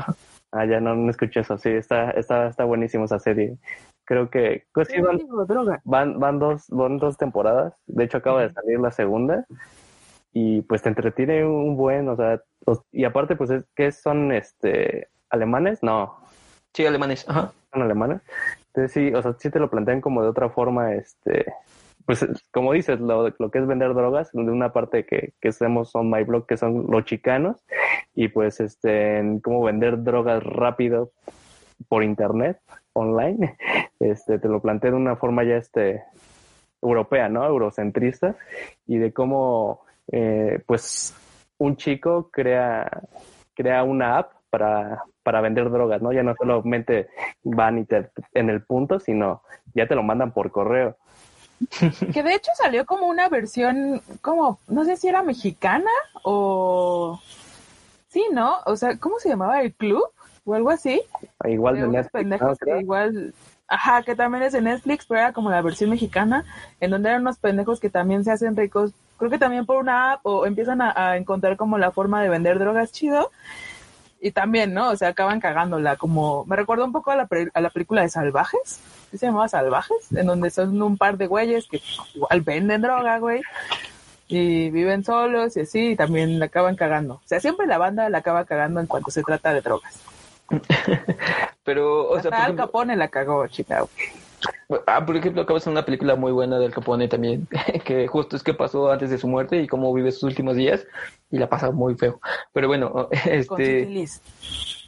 Ah, ya no, no escuché eso. Sí, está, está, está buenísimo esa serie. Creo que, pues sí, van, van, van dos, van dos temporadas. De hecho, acaba de salir la segunda. Y pues te entretiene un buen, o sea, y aparte, pues es que son este alemanes, no, Sí, alemanes, ajá. son alemanes. Entonces sí, o sea, sí te lo plantean como de otra forma, este, pues es- como dices, lo, lo que es vender drogas, de una parte que, que hacemos son My Blog, que son los chicanos, y pues este, en cómo vender drogas rápido por internet, online, este, te lo plantea de una forma ya este europea, ¿no? Eurocentrista, y de cómo eh, pues un chico crea, crea una app para, para vender drogas, ¿no? Ya no solamente van y te, en el punto, sino ya te lo mandan por correo. Que de hecho salió como una versión, como, no sé si era mexicana o... Sí, ¿no? O sea, ¿cómo se llamaba? ¿El club? O algo así. Igual de Netflix, pendejos ¿no? que igual... Ajá, que también es de Netflix, pero era como la versión mexicana, en donde eran unos pendejos que también se hacen ricos, creo que también por una app, o empiezan a, a encontrar como la forma de vender drogas chido, y también, ¿no? O sea, acaban cagándola, como, me recuerda un poco a la, pre- a la película de Salvajes, ¿sí se llamaba Salvajes? En donde son un par de güeyes que igual venden droga, güey, y viven solos y así, y también la acaban cagando. O sea, siempre la banda la acaba cagando en cuanto se trata de drogas. Pero, o sea, Hasta por Al ejemplo, Capone la cagó, chica. Ah, por ejemplo, acabas hacer una película muy buena del Capone también, que justo es que pasó antes de su muerte y cómo vive sus últimos días y la pasa muy feo. Pero bueno, este.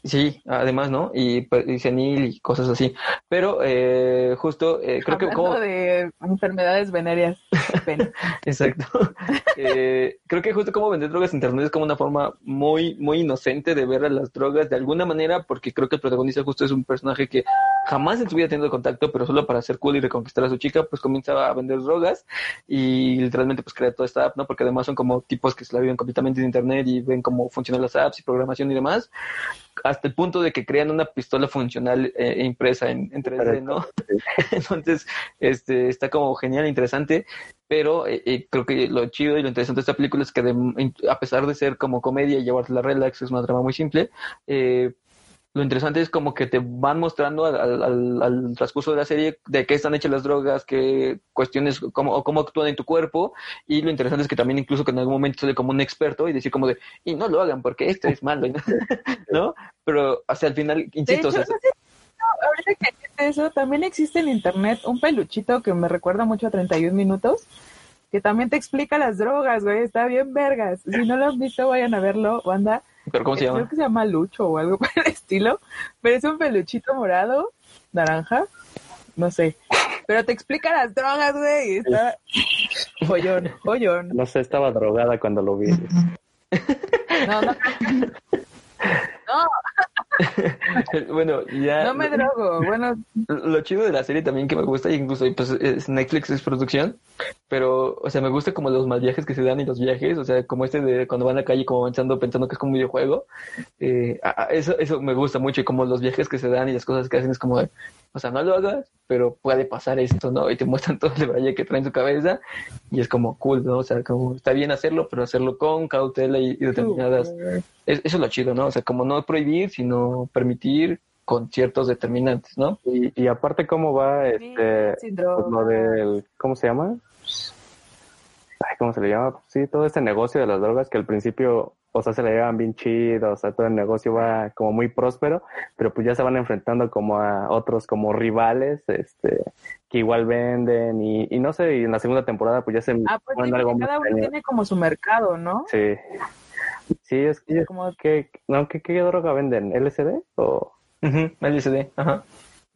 Sí, además, ¿no? Y, pues, y senil y cosas así. Pero eh, justo eh, creo que Hablando como... de enfermedades venéreas. Exacto. Eh, creo que justo como vender drogas en internet es como una forma muy, muy inocente de ver a las drogas de alguna manera, porque creo que el protagonista justo es un personaje que jamás en su vida ha tenido contacto, pero solo para ser cool y reconquistar a su chica, pues comienza a vender drogas y literalmente pues crea toda esta app, ¿no? Porque además son como tipos que se la viven completamente en internet y ven cómo funcionan las apps y programación y demás, hasta el punto de que crean una pistola funcional eh, impresa en, en 3D, ¿no? Entonces, este, está como genial, interesante, pero eh, eh, creo que lo chido y lo interesante de esta película es que de- a pesar de ser como comedia y llevarte la relax, es una trama muy simple, eh, lo interesante es como que te van mostrando al, al- al- transcurso de la serie de qué están hechas las drogas, qué cuestiones, cómo, o cómo actúan en tu cuerpo, y lo interesante es que también incluso que en algún momento sale como un experto y decir como de, y no lo hagan porque esto es malo, ¿no? Pero hasta el final, insisto, hecho, o sea, no sé, no, ahorita que dijiste eso, también existe en internet un peluchito que me recuerda mucho a 31 minutos, que también te explica las drogas, güey, está bien vergas. Si no lo han visto, vayan a verlo, banda. Pero ¿cómo se Creo llama? que se llama Lucho o algo por el estilo, pero es un peluchito morado, naranja, no sé. Pero te explica las drogas, güey, y está joyón, joyón. No sé, estaba drogada cuando lo vi. No, no, bueno, ya... no me drogo, bueno, Lo chido de la serie también que me gusta, y incluso pues es Netflix es producción, pero, o sea, me gusta como los mal viajes que se dan y los viajes, o sea, como este de cuando van a la calle como avanzando pensando que es como un videojuego, eh, eso, eso me gusta mucho, y como los viajes que se dan y las cosas que hacen es como, o sea, no lo hagas, pero puede pasar esto, ¿no? Y te muestran todo el braille que trae en su cabeza, y es como cool, ¿no? O sea, como está bien hacerlo, pero hacerlo con cautela y, y determinadas es- eso es lo chido, ¿no? O sea, como no prohibir, sino permitir con ciertos determinantes, ¿no? Y, y aparte, ¿cómo va este, sin pues, lo del, ¿cómo se llama? Ay, ¿cómo se le llama? Sí, todo este negocio de las drogas que al principio, o sea, se le llevan bien chido, o sea, todo el negocio va como muy próspero, pero pues ya se van enfrentando como a otros como rivales, este, que igual venden y, y no sé, y en la segunda temporada pues ya se Ah, pues sí, algo cada uno tiene como su mercado, ¿no? Sí. Sí, es que, Como ¿qué, no, ¿qué, qué droga venden? ¿LSD? O... Ujú, LSD, ajá.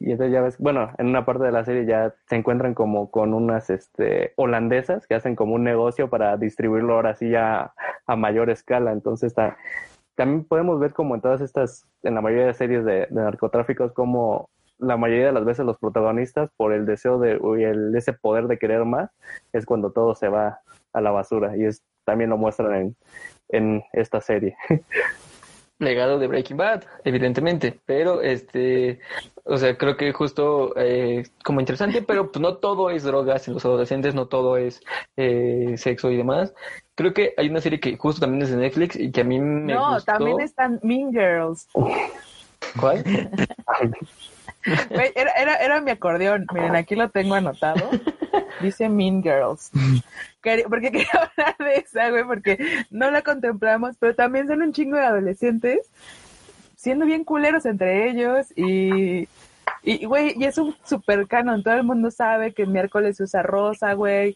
Y entonces ya ves, bueno, en una parte de la serie ya se encuentran como con unas este, holandesas que hacen como un negocio para distribuirlo ahora sí ya a mayor escala. Entonces también podemos ver como en todas estas, en la mayoría de series de, de narcotráficos, como la mayoría de las veces los protagonistas, por el deseo de, y el, ese poder de querer más, es cuando todo se va a la basura. Y es también lo muestran en, en esta serie. Legado de Breaking Bad, evidentemente, pero este, o sea, creo que justo eh, como interesante, pero pues no todo es drogas en los adolescentes, no todo es eh, sexo y demás. Creo que hay una serie que justo también es de Netflix y que a mí me no, gustó. también están Mean Girls. ¿Cuál? Era, era, era mi acordeón. Miren, aquí lo tengo anotado. Dice Mean Girls. Porque quería hablar de esa, güey, porque no la contemplamos, pero también son un chingo de adolescentes siendo bien culeros entre ellos y, y güey, y es un super canon. Todo el mundo sabe que miércoles usa rosa, güey,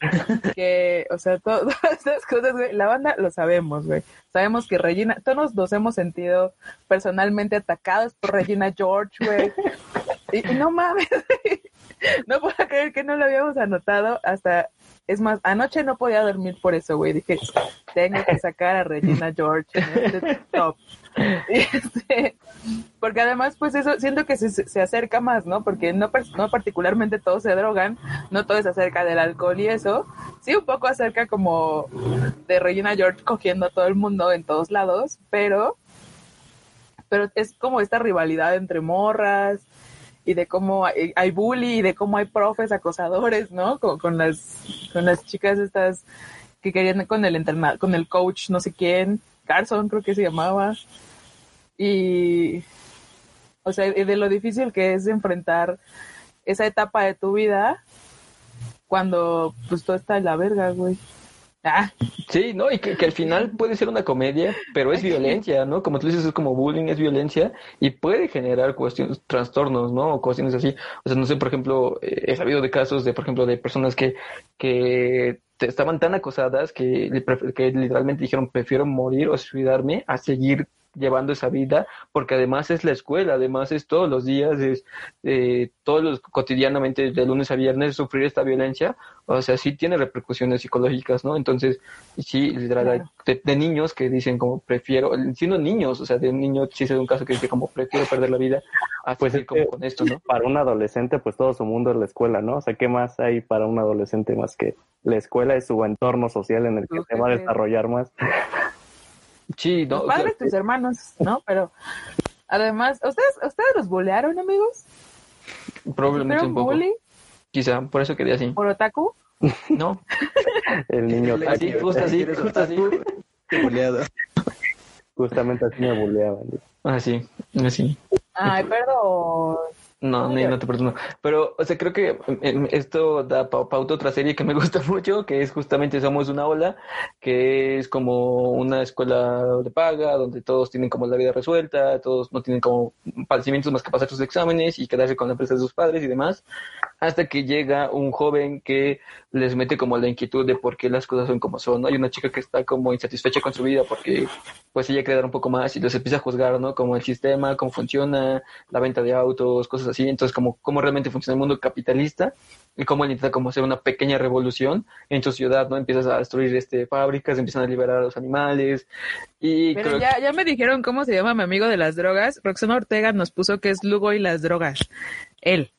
que, o sea, to- todas estas cosas, güey. La banda lo sabemos, güey. Sabemos que Regina, todos nos hemos sentido personalmente atacados por Regina George, güey. Y, y no mames, güey. no puedo creer que no lo habíamos anotado hasta, es más, anoche no podía dormir por eso, güey. Dije, tengo que sacar a Regina George en este top. Este, porque además, pues eso, siento que se, se acerca más, ¿no? Porque no, no particularmente todos se drogan, no todo es acerca del alcohol y eso. Sí, un poco acerca como de Regina George cogiendo a todo el mundo en todos lados, pero, pero es como esta rivalidad entre morras y de cómo hay, hay bully y de cómo hay profes acosadores, ¿no? Con, con las, con las chicas estas que querían con el con el coach, no sé quién, Carson creo que se llamaba. Y, o sea, de lo difícil que es enfrentar esa etapa de tu vida cuando pues todo está en la verga, güey. Ah, Sí, ¿no? Y que, que al final puede ser una comedia, pero es violencia, ¿no? Como tú dices, es como bullying, es violencia y puede generar cuestiones, trastornos, ¿no? O cuestiones así. O sea, no sé, por ejemplo, eh, he sabido de casos de, por ejemplo, de personas que, que estaban tan acosadas que, que literalmente dijeron, prefiero morir o suicidarme a seguir llevando esa vida, porque además es la escuela, además es todos los días, es eh, todos los cotidianamente de lunes a viernes sufrir esta violencia, o sea, sí tiene repercusiones psicológicas, ¿no? Entonces, sí, literal, de, de, niños que dicen como prefiero, siendo niños, o sea, de un niño sí da un caso que dice como prefiero perder la vida, a pues es como con esto, ¿no? Para un adolescente, pues todo su mundo es la escuela, ¿no? O sea, ¿qué más hay para un adolescente más que la escuela es su entorno social en el que se va a desarrollar más? Sí, no. Padres, tus hermanos, ¿no? Pero además, ¿ustedes, ¿ustedes los bolearon, amigos? Probablemente un poco. Bully? Quizá, por eso quería así. ¿Por otaku? No. El niño así, justo así, justo así. Justamente así me boleaban. Así, así. Ay, perdón. No, no, no te perdono. Pero, o sea, creo que em, esto da pauta otra serie que me gusta mucho, que es justamente Somos una ola, que es como una escuela de paga, donde todos tienen como la vida resuelta, todos no tienen como padecimientos más que pasar sus exámenes y quedarse con la empresa de sus padres y demás, hasta que llega un joven que les mete como la inquietud de por qué las cosas son como son, ¿no? Hay una chica que está como insatisfecha con su vida porque pues ella quiere dar un poco más y los empieza a juzgar, ¿no? Como el sistema, cómo funciona, la venta de autos, cosas así. Entonces, como cómo realmente funciona el mundo capitalista y cómo él intenta como hacer una pequeña revolución en su ciudad, ¿no? Empiezas a destruir este fábricas, empiezan a liberar a los animales y Pero ya, ya me dijeron cómo se llama mi amigo de las drogas. Roxana Ortega nos puso que es Lugo y las drogas. Él.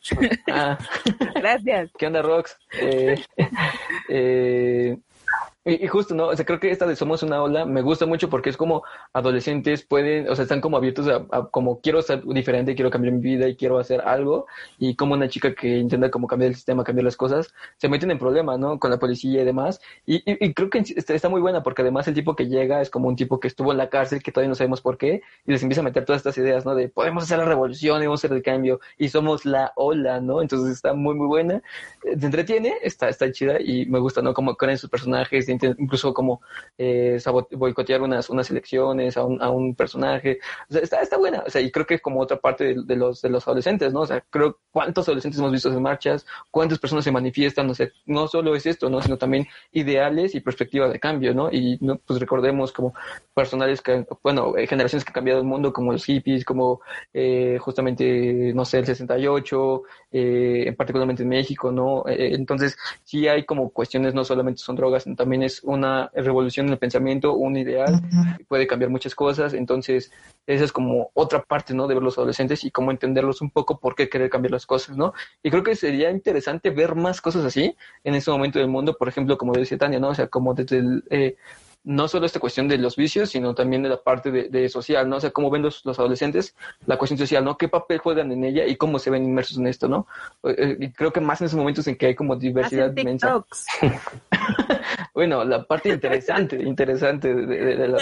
Ah. Gracias. ¿Qué onda, Rox? Eh, eh, y, justo, ¿no? O sea, creo que esta de Somos una ola me gusta mucho porque es como adolescentes pueden, o sea, están como abiertos a, como quiero ser diferente, quiero cambiar mi vida y quiero hacer algo. Y como una chica que intenta como cambiar el sistema, cambiar las cosas, se meten en problemas, ¿no? Con la policía y demás. Y, y, creo que está, está, muy buena porque además el tipo que llega es como un tipo que estuvo en la cárcel, que todavía no sabemos por qué, y les empieza a meter todas estas ideas, ¿no? De podemos hacer la revolución y vamos a hacer el cambio y somos la ola, ¿no? Entonces está muy, muy buena. Te entretiene, está, está chida y me gusta, ¿no? Como con sus personajes, incluso como eh, boicotear unas, unas elecciones a un, a un personaje. Está, está buena. O sea, y creo que es como otra parte de, los, de los adolescentes, ¿no? O sea, creo cuántos adolescentes hemos visto en marchas, cuántas personas se manifiestan, no sé, no solo es esto, ¿no? Sino también ideales y perspectivas de cambio, ¿no? Y no, pues recordemos como personales que, bueno, eh, generaciones que han cambiado el mundo, como los hippies, como eh, justamente, no sé, el 68, eh, particularmente en México, ¿no? Eh, entonces, sí hay como cuestiones, no solamente son drogas, sino también es una revolución en el pensamiento, un ideal, puede cambiar muchas cosas, entonces esa es como otra parte, ¿no? De ver los adolescentes y cómo entenderlos un poco por qué querer cambiar las cosas, ¿no? Y creo que sería interesante ver más cosas así en este momento del mundo, por ejemplo, como decía Tania, ¿no? O sea, como desde el, eh, no solo esta cuestión de los vicios, sino también de la parte de, social, ¿no? O sea, cómo ven los, adolescentes la cuestión social, ¿no? ¿Qué papel juegan en ella y cómo se ven inmersos en esto, ¿no? Eh, y creo que más en esos momentos en que hay como diversidad inmensa. bueno, la parte interesante, interesante de, la,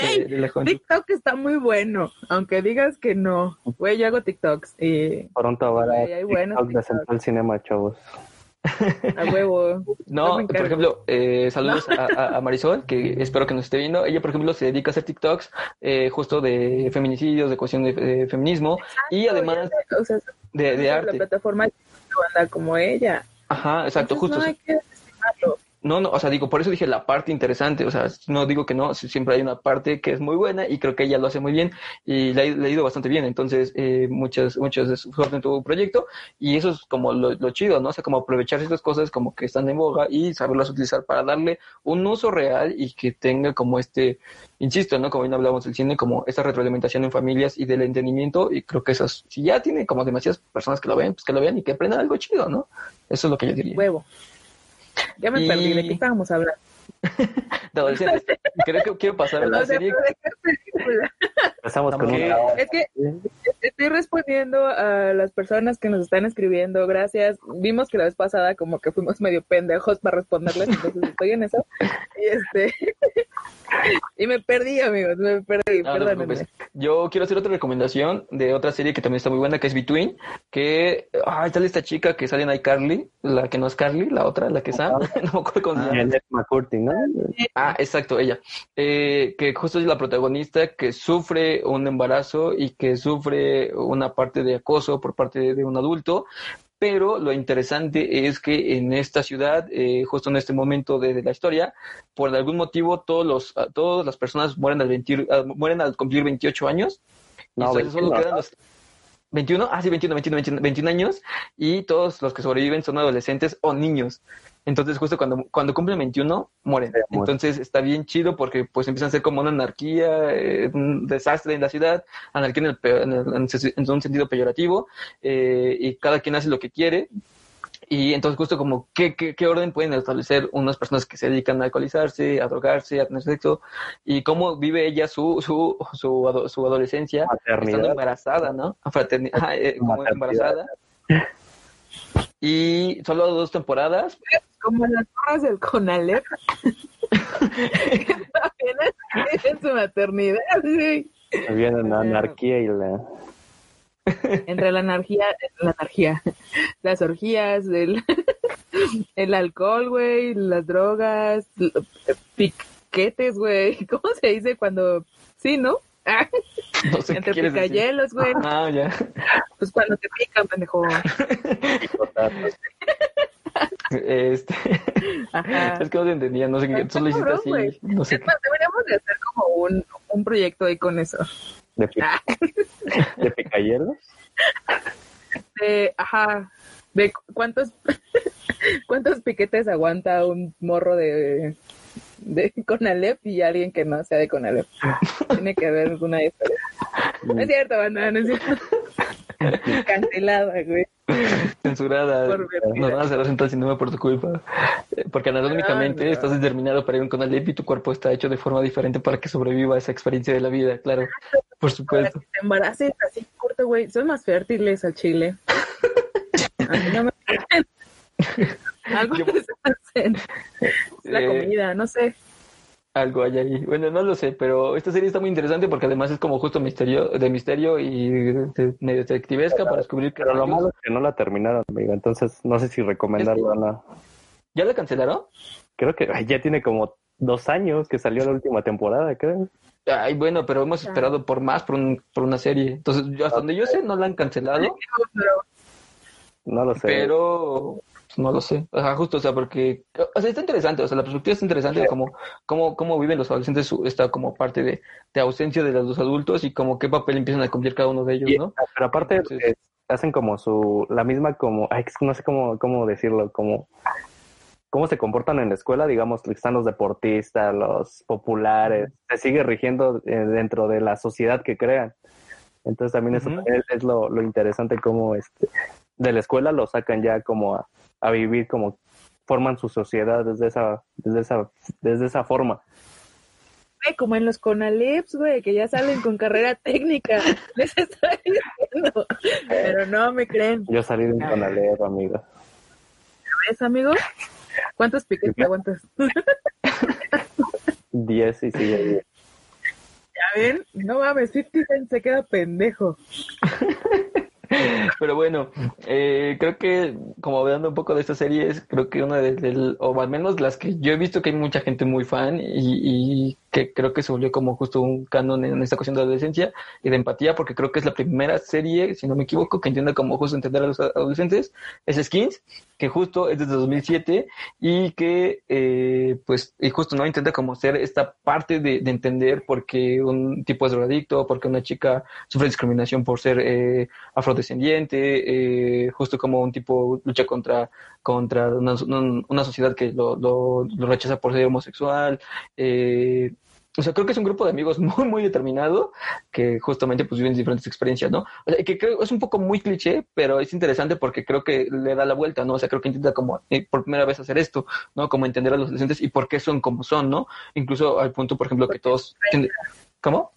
TikTok está muy bueno, aunque digas que no. Güey, yo hago TikToks y... Pronto habrá TikTok de Central Cinema, chavos. A huevo. No, por ejemplo, eh, saludos A, Marisol, que espero que nos esté viendo. Ella, por ejemplo, se dedica a hacer TikToks eh, justo de feminicidios, de cuestión de, feminismo y además de, de arte. La plataforma como ella. Ajá, exacto, justo. No, no, o sea, digo, por eso dije la parte interesante, o sea, no digo que no, siempre hay una parte que es muy buena y creo que ella lo hace muy bien y le ha ido bastante bien, entonces eh, muchas, muchas de suerte en tu proyecto y eso es como lo, chido, ¿no? O sea, como aprovechar estas cosas como que están en boga y saberlas utilizar para darle un uso real y que tenga como este, insisto, ¿no? Como bien hablamos del cine, como esta retroalimentación en familias y del entendimiento y creo que esas, si ya tiene como demasiadas personas que lo ven, pues que lo vean y que aprendan algo chido, ¿no? Eso es lo que yo diría. Huevo. Ya me perdí, ¿de qué estábamos hablando? Creo que quiero pasar a la serie. Empezamos con Es que estoy respondiendo a las personas que nos están escribiendo. Gracias. Vimos que la vez pasada como que fuimos medio pendejos para responderles, entonces estoy en eso. Y este y me perdí, amigos, me perdí, Yo quiero hacer otra recomendación de otra serie que también está muy buena, que es Between, que, ah, sale esta chica que sale en iCarly, la que no es Carly, la otra, la que es Sam, no me acuerdo cómo se llama. ¿no? Ah, exacto, ella, eh, que justo es la protagonista que sufre un embarazo y que sufre una parte de acoso por parte de un adulto, pero lo interesante es que en esta ciudad, eh, justo en este momento de, de la historia, por algún motivo todos los, ah, todas las personas mueren al, 20 ah, mueren al cumplir 28 años. Y No, entonces solo 21, quedan los... 21, ah, sí, 21, 21, 21, 21 años, y todos los que sobreviven son adolescentes o niños. Entonces, justo cuando, cuando cumplen 21, mueren. Sí. Entonces, está bien chido porque pues empiezan a ser como una anarquía, eh, un desastre en la ciudad, anarquía en, el peor- en, el- en un sentido peyorativo, eh, y cada quien hace lo que quiere. Y entonces, justo como, ¿qué, qué, qué orden pueden establecer unas personas que se dedican a alcoholizarse, a drogarse, a tener sexo? Y cómo vive ella su, su, su, su adolescencia estando Maternidad. embarazada, ¿no? Fraterni- ajá, eh, como embarazada. Y solo dos temporadas. Como las morras del Conalep. Apenas en su maternidad, sí. Viene la anarquía y la... Entre la anarquía, la anarquía, las orgías, el, el alcohol, güey, las drogas, piquetes, güey. ¿Cómo se dice cuando... Sí, ¿no? No sé Entre picayelos, güey. Ah, ya. Pues cuando te pican, pendejo. Este, Ajá. es que no te entendía, no sé qué, Está solo hiciste así, no sé deberíamos de hacer como un, un proyecto ahí con eso. de, Ah, de de, ajá, de cu- cuántos, cuántos piquetes aguanta un morro de, de Conalep y alguien que no sea de Conalep. Tiene que haber alguna historia. No es cierto, banda, no es cierto. Cancelada, güey. Censurada. Nos van a cerrar cinema por tu culpa. Eh, Porque anatómicamente Ah, no. estás determinado para ir con Alep y tu cuerpo está hecho de forma diferente para que sobreviva a esa experiencia de la vida, claro. Por supuesto. que te embaraces así corto, güey. Son más fértiles al chile. A mí no me Algo Yo-. La Eh, comida, no sé. Algo hay ahí. Bueno, no lo sé, pero esta serie está muy interesante porque además es como justo misterio, de misterio y de- medio detectivesca para descubrir que Pero lo malo es que no la terminaron, amigo. Entonces, no sé si recomendarla o no. ¿Ya la cancelaron? Creo que ay, ya tiene como dos años que salió la última temporada, creo. Ay, bueno, pero hemos esperado por más por, un- por una serie. Entonces, yo, hasta donde yo sé, no la han cancelado, No lo sé. pero no lo sé. O sea, justo, o sea, porque, o sea, está interesante, o sea, la perspectiva está interesante de cómo, cómo, cómo viven los adolescentes su- esta como parte de, de ausencia de los adultos y como qué papel empiezan a cumplir cada uno de ellos, ¿no? Pero aparte, Entonces- eh, hacen como su, la misma como, ay, es no sé cómo, cómo decirlo, como, cómo se comportan en la escuela, digamos, están los deportistas, los populares, se sigue rigiendo eh, dentro de la sociedad que crean. Entonces también eso también es lo, lo interesante como este, de la escuela lo sacan ya como a, a vivir como forman su sociedad desde esa, desde esa, desde esa forma. Güey, como en los Conaleps, güey, que ya salen con carrera técnica. Les estoy diciendo. Pero no me creen. Yo salí de un Conalep, amigo. ¿Ves, amigo? ¿Cuántos piquetes aguantas? 10 y sigue diez. ¿Ya ven? No mames, 50 Cent se queda pendejo. Pero bueno, eh, creo que como hablando un poco de estas series, creo que una de, del- o al menos las que yo he visto que hay mucha gente muy fan y, y que creo que se volvió como justo un canon en esta cuestión de adolescencia y de empatía, porque creo que es la primera serie, si no me equivoco, que entiende como justo entender a los adolescentes, es Skins, que justo es desde 2007 y que pues, pues, y justo no intenta como ser esta parte de, de entender por qué un tipo es drogadicto, por qué una chica sufre discriminación por ser eh, afrodescendiente, eh, justo como un tipo lucha contra, contra una, una sociedad que lo, lo, lo, rechaza por ser homosexual. Eh, o sea, creo que es un grupo de amigos muy, muy determinado que justamente pues viven diferentes experiencias, ¿no? O sea, que creo es un poco muy cliché, pero es interesante porque creo que le da la vuelta, ¿no? O sea, creo que intenta como eh, por primera vez hacer esto, ¿no? Como entender a los adolescentes y por qué son como son, ¿no? Incluso al punto, por ejemplo, que todos... ¿Cómo?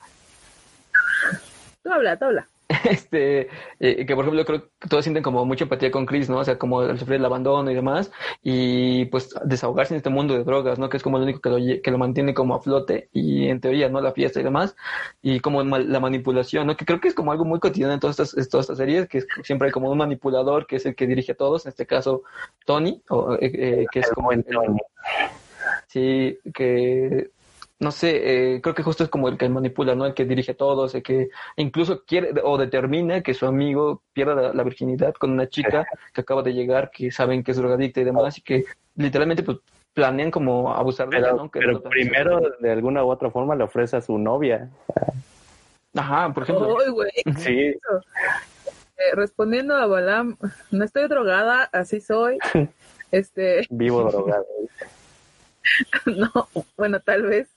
Tú habla, tú habla. Este, eh, que por ejemplo creo que todos sienten como mucha empatía con Chris, ¿no? O sea, como el sufrir el abandono y demás, y pues desahogarse en este mundo de drogas, ¿no? Que es como lo único que lo, que lo mantiene como a flote, y en teoría, ¿no? La fiesta y demás, y como la manipulación, ¿no? Que creo que es como algo muy cotidiano en todas estas, todas estas series, que siempre hay como un manipulador que es el que dirige a todos, en este caso Tony, o, eh, eh, que es como el, el, sí, que no sé, eh, creo que justo es como el que manipula, ¿no? El que dirige a todos, el que incluso quiere o determina que su amigo pierda la, virginidad con una chica que acaba de llegar, que saben que es drogadicta y demás, y que literalmente pues planean como abusar de ella, ¿no? Que pero no- primero, de alguna u otra forma, le ofrece a su novia. Ajá, por ejemplo. Ay, güey. Sí, Eh, respondiendo a Balam, no estoy drogada, así soy. Este, vivo drogado. no, bueno, tal vez.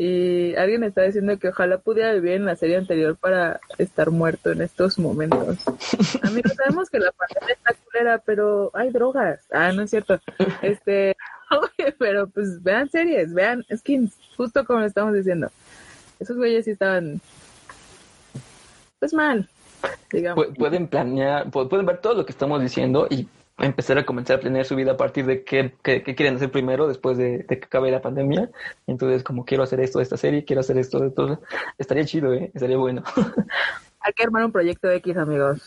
Y alguien está diciendo que ojalá pudiera vivir en la serie anterior para estar muerto en estos momentos. Amigos, sabemos que la pandemia está culera, pero hay drogas. Ah, no es cierto. Este, oye, pero pues vean series, vean skins, justo como estamos diciendo. Esos güeyes sí estaban, pues mal, digamos. Pu- pueden planear, pu- pueden ver todo lo que estamos diciendo y empezar a comenzar a planear su vida a partir de qué, qué- qué quieren hacer primero después de, de que acabe la pandemia. Entonces, como quiero hacer esto de esta serie, quiero hacer esto de todo. Estaría chido, ¿eh? Estaría bueno. Hay que armar un proyecto X, amigos.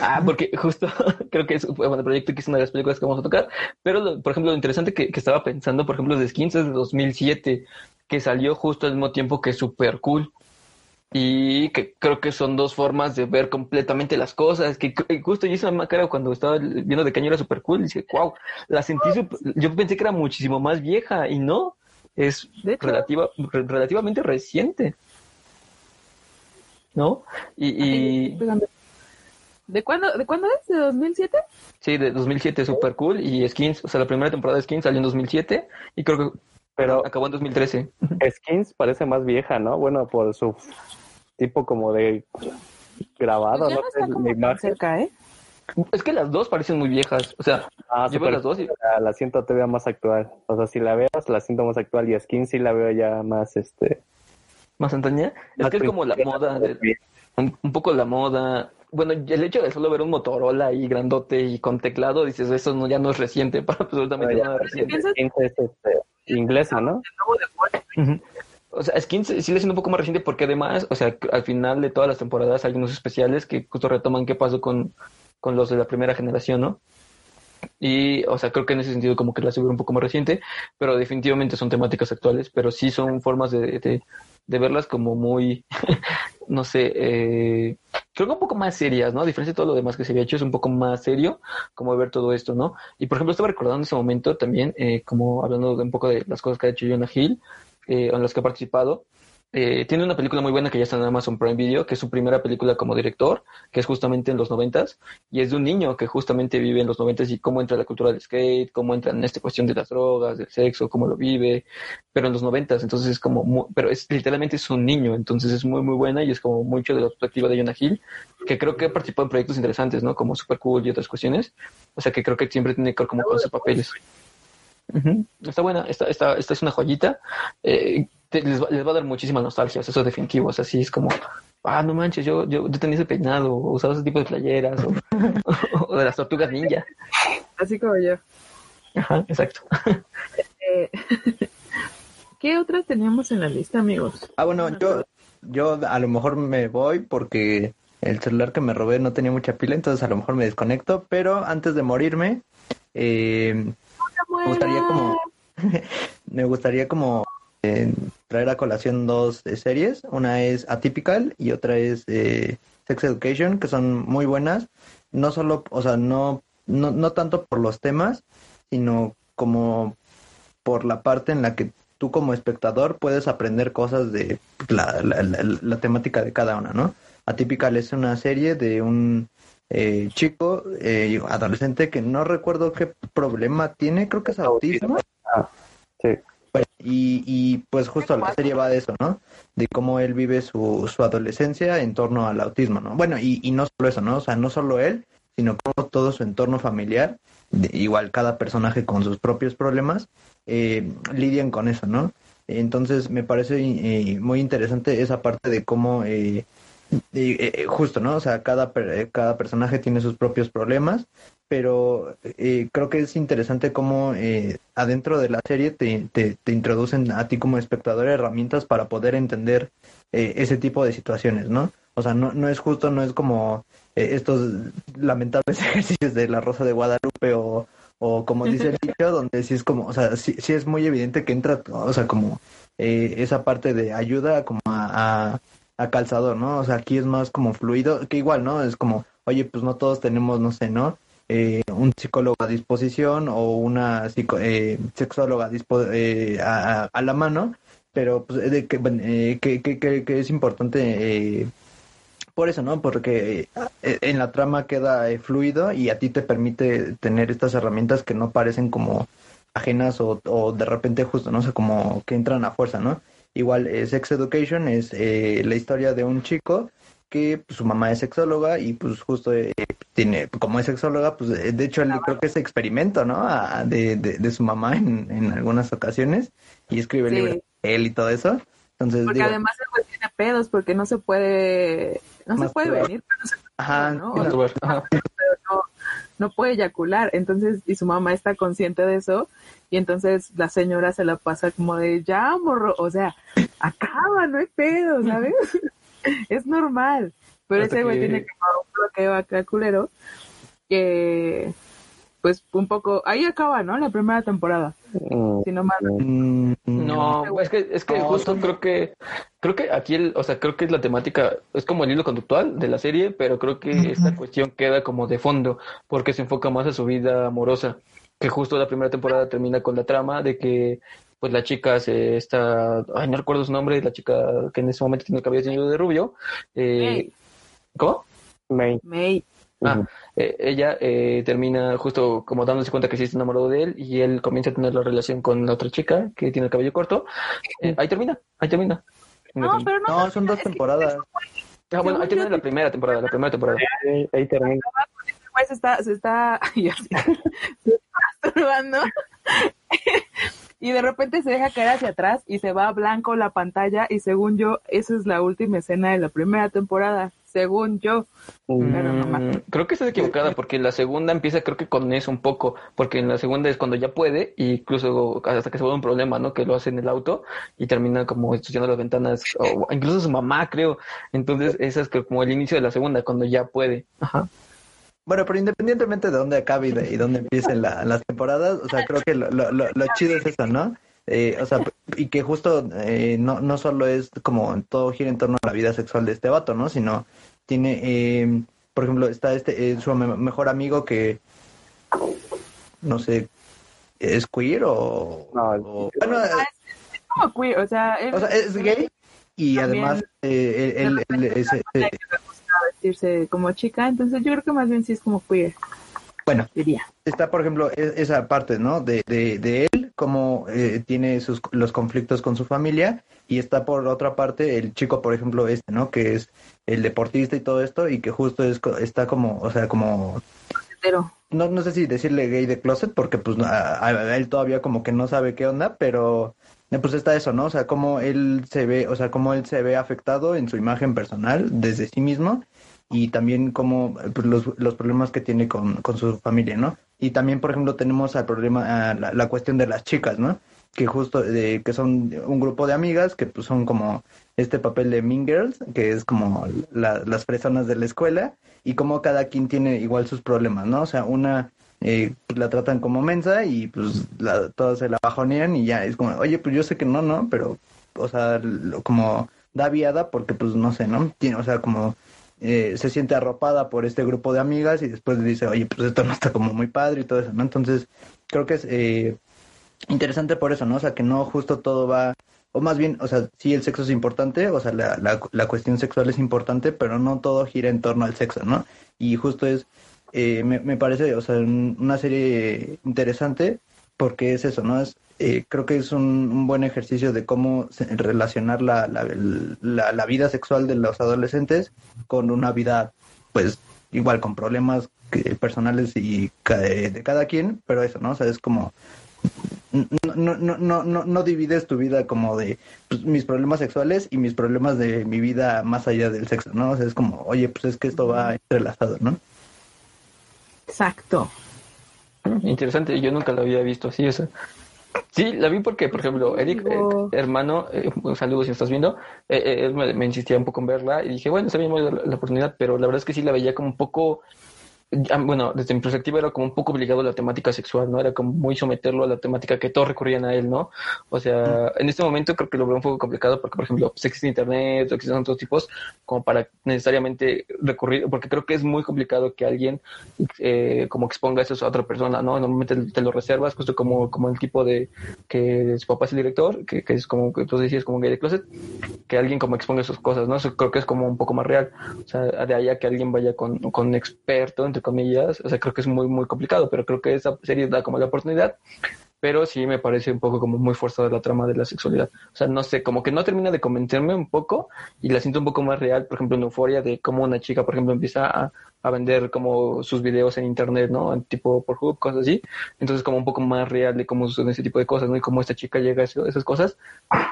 Ah, porque justo creo que es bueno, el proyecto que es una de las películas que vamos a tocar. Pero, lo- por ejemplo, lo interesante que, que estaba pensando, por ejemplo, de Skins es de 2007, que salió justo al mismo tiempo que Super Cool. Y que creo que son dos formas de ver completamente las cosas. Que justo yo hice una cara cuando estaba viendo de caño era super cool. Y dije, wow, la sentí. sup- Yo pensé que era muchísimo más vieja y no. Es relativa, re- relativamente reciente. ¿No? Y, y ¿De cuándo, ¿De cuándo es? ¿De 2007? sí, de 2007 super cool. Y Skins, o sea, la primera temporada de Skins salió en 2007 y creo que Pero acabó en 2013. Skins parece más vieja, ¿no? Bueno, por su tipo como de grabado, no, está como imagen. cerca, ¿eh? Es que las dos parecen muy viejas. O sea, Ah, yo veo Super las dos y la, la siento todavía más actual. O sea, si la veas, la siento más actual y Skins sí la veo ya más, este... más antaña. Es que es como la moda, de- un, un poco la moda. Bueno, el hecho de solo ver un Motorola ahí grandote y con teclado, dices, eso no, ya no es reciente, para absolutamente Ya, nada reciente. Es este, inglesa, ¿no? O sea, Skins sí le siendo un poco más reciente porque además, o sea, al final de todas las temporadas hay unos especiales que justo retoman qué pasó con, con los de la primera generación, ¿no? Y, o sea, creo que en ese sentido como que la subieron un poco más reciente, pero definitivamente son temáticas actuales, pero sí son formas de, de, de verlas como muy, no sé, eh, creo que un poco más serias, ¿no? A diferencia de todo lo demás que se había hecho, es un poco más serio como ver todo esto, ¿no? Y por ejemplo, estaba recordando ese momento también, eh, como hablando de un poco de las cosas que ha hecho Jonah Hill, eh, en las que ha participado. Eh, tiene una película muy buena que ya está en Amazon Prime Video, que es su primera película como director, que es justamente en los noventas, y es de un niño que justamente vive en los noventas y cómo entra la cultura del skate, cómo entra en esta cuestión de las drogas, del sexo, cómo lo vive, pero en los noventas, entonces es como, mu- pero es literalmente es un niño, entonces es muy muy buena y es como mucho de la perspectiva de Jonah Hill, que creo que ha participado en proyectos interesantes, ¿no? Como Super Cool y otras cuestiones, o sea que creo que siempre tiene que ver como con sus papeles. Está buena, esta, esta, esta es una joyita. Eh, te- les, va, les va a dar muchísima nostalgia, eso es definitivo. O sea, sí es como, ah, no manches, yo, yo, yo tenía ese peinado, o usaba ese tipo de playeras, o, o de las tortugas ninja. Así como yo. Ajá, exacto. Eh, ¿Qué otras teníamos en la lista, amigos? Ah, bueno, yo, yo a lo mejor me voy porque el celular que me robé no tenía mucha pila, entonces a lo mejor me desconecto, pero antes de morirme, eh, me gustaría como, me gustaría como eh, traer a colación dos eh, series, una es Atypical y otra es eh, Sex Education, que son muy buenas, no solo, o sea, no, no, no tanto por los temas, sino como por la parte en la que tú como espectador puedes aprender cosas de la, la, la- la temática de cada una, ¿no? Atypical es una serie de un eh, chico eh, adolescente que no recuerdo qué problema tiene, creo que es autismo. Sí. Y, y pues justo la serie va de eso, ¿no? De cómo él vive su, su adolescencia en torno al autismo, ¿no? Bueno, y, y no solo eso, ¿no? O sea, no solo él, sino como todo su entorno familiar, de- igual cada personaje con sus propios problemas, eh, lidian con eso, ¿no? Entonces me parece eh, muy interesante esa parte de cómo, eh, eh, eh, justo, ¿no? O sea, cada, eh, cada personaje tiene sus propios problemas, pero eh, creo que es interesante cómo eh, adentro de la serie te, te, te introducen a ti como espectador herramientas para poder entender ese tipo de situaciones, ¿no? O sea, no, no es justo, no es como eh, estos lamentables ejercicios de la Rosa de Guadalupe o, O como dice el dicho, donde sí es como, o sea, sí, sí es muy evidente que entra, o sea, como eh, esa parte de ayuda como a, a, a calzador, ¿no? O sea, aquí es más como fluido, que igual, ¿no? Es como, oye, pues no todos tenemos, no sé, ¿no? Eh, un psicólogo a disposición o una psico eh, sexóloga dispo eh, a, a, la mano, pero pues, de que, eh, que, que, que, es importante eh, por eso, ¿no? Porque eh, en la trama queda eh, fluido y a ti te permite tener estas herramientas que no parecen como ajenas o, o de repente justo, no sé, como que entran a fuerza, ¿no? Igual, eh, Sex Education es eh, la historia de un chico que pues, su mamá es sexóloga y pues justo eh, tiene, como es sexóloga, pues de hecho él creo que es experimento, ¿no? A, de, de, de, su mamá en, en, algunas ocasiones y escribe sí. libros de él y todo eso. Entonces, porque digo, además el güey tiene pedos porque no se puede, no se puede venir, pero no se puede, Ajá, ¿no? sí, O sea, pero no, no puede eyacular, entonces, y su mamá está consciente de eso, y entonces la señora se la pasa como de, ya, morro, o sea, acaba, no hay pedo, ¿sabes? es normal, pero Hasta ese güey que- tiene que tomar un bloqueo acá culero, que, pues, un poco, ahí acaba, ¿no? La primera temporada, Mm, si no mal. Mm, No, es que, es que No, justo son- creo que, creo que aquí el, o sea, creo que es la temática, es como el hilo conductual de la serie, pero creo que esta cuestión queda como de fondo, porque se enfoca más a su vida amorosa, que justo la primera temporada termina con la trama de que, pues la chica se está, ay, no recuerdo su nombre, la chica que en ese momento tiene el cabello teñido de rubio, eh, May. ¿cómo? May. May. Ah, eh, ella eh, termina justo como dándose cuenta que sí está enamorado de él y él comienza a tener la relación con la otra chica que tiene el cabello corto. Eh, ahí termina, ahí termina. No, pero no. No, son dos temporadas. Ah, bueno, ahí termina la primera temporada, la primera temporada. Ahí, ahí termina. Se está, se está, se está masturbando. y de repente se deja caer hacia atrás y se va a blanco la pantalla y según yo, esa es la última escena de la primera temporada, según yo. Pero no me Mm, creo que estás equivocada porque la segunda empieza creo que con eso un poco, porque en la segunda es cuando ya puede, e incluso hasta que se vuelve un problema, ¿no? Que lo hace en el auto y termina como ensuciando las ventanas, o incluso su mamá, creo. Entonces, esa es como el inicio de la segunda, cuando ya puede. Ajá. Bueno, pero independientemente de dónde acabe y, de, y dónde empiecen la- las temporadas, o sea, creo que lo, lo, lo, lo chido es eso, ¿no? Eh, o sea, y que justo eh, no, no solo es como todo gira en torno a la vida sexual de este vato, ¿no? Sino tiene, eh, por ejemplo, está este eh, su me- mejor amigo que, no sé, es queer o... No, o- bueno, eh, Como queer, o sea, o sea, es gay y También- además eh, él, él- él es, eh, vestirse como chica, entonces yo creo que más bien sí es como queer, bueno, diría. está, por ejemplo, e- esa parte, ¿no? De, de, de él, cómo eh, tiene sus, los conflictos con su familia, y está por otra parte el chico, por ejemplo, este, ¿no? Que es el deportista y todo esto, y que justo es, está como, o sea, como, Pero no, no sé si decirle gay de closet, porque pues a, él todavía como que no sabe qué onda, pero pues está eso, ¿no? O sea, cómo él se ve, o sea, cómo él se ve afectado en su imagen personal desde sí mismo y también como eh, pues, los, los problemas que tiene con, con su familia, ¿no? Y también, por ejemplo, tenemos al problema, a la, la cuestión de las chicas, ¿no? Que justo, de, que son un grupo de amigas que pues son como este papel de Mean Girls, que es como la- las personas de la escuela, y como cada quien tiene igual sus problemas, ¿no? O sea, una eh, la tratan como mensa y pues la, todas se la bajonean y ya es como, oye, pues yo sé que no, ¿no? Pero, o sea, como da viada porque pues no sé, ¿no? Tiene, o sea, como eh, se siente arropada por este grupo de amigas y después dice, oye, pues esto no está como muy padre y todo eso, ¿no? Entonces, creo que es eh, interesante por eso, ¿no? O sea, que no justo todo va, o más bien, o sea, sí el sexo es importante, o sea, la, la, la cuestión sexual es importante, pero no todo gira en torno al sexo, ¿no? Y justo es, eh, me, me parece, o sea, un- una serie interesante porque es eso, ¿no? Es, eh, creo que es un, un buen ejercicio de cómo relacionar la, la, la, la vida sexual de los adolescentes con una vida, pues, igual con problemas que- personales y de cada quien, pero eso, ¿no? O sea, es como no, no, no, no, no, no divides tu vida como de pues, mis problemas sexuales y mis problemas de mi vida más allá del sexo, ¿no? O sea, es como, oye, pues es que esto va entrelazado, ¿no? Exacto. Interesante, yo nunca la había visto así, o sea. Sí, la vi porque, por ejemplo, Eric, eh, hermano, eh, un saludo si estás viendo, eh, eh, él me, me insistía un poco en verla y dije, bueno, a dar la, la oportunidad, pero la verdad es que sí la veía como un poco, bueno, desde mi perspectiva era como un poco obligado a la temática sexual, ¿no? Era como muy someterlo a la temática que todos recurrían a él, ¿no? O sea, en este momento creo que lo veo un poco complicado porque, por ejemplo, pues existe internet existen otros tipos como para necesariamente recurrir, porque creo que es muy complicado que alguien eh, como exponga eso a otra persona, ¿no? Normalmente te lo reservas, justo como, como el tipo de que su papá es el director, que, que es como que tú decías como gay de closet, que alguien como exponga sus cosas, ¿no? Eso creo que es como un poco más real. O sea, de allá que alguien vaya con, con un experto, entre comillas, o sea, creo que es muy, muy complicado, pero creo que esa serie da como la oportunidad pero sí me parece un poco como muy forzada la trama de la sexualidad. O sea, no sé, como que no termina de convencerme un poco y la siento un poco más real, por ejemplo, en Euforia, de cómo una chica, por ejemplo, empieza a, a vender como sus videos en internet, ¿no? Tipo por Hub, cosas así. Entonces, como un poco más real de cómo suceden ese tipo de cosas, ¿no? Y cómo esta chica llega a esas cosas.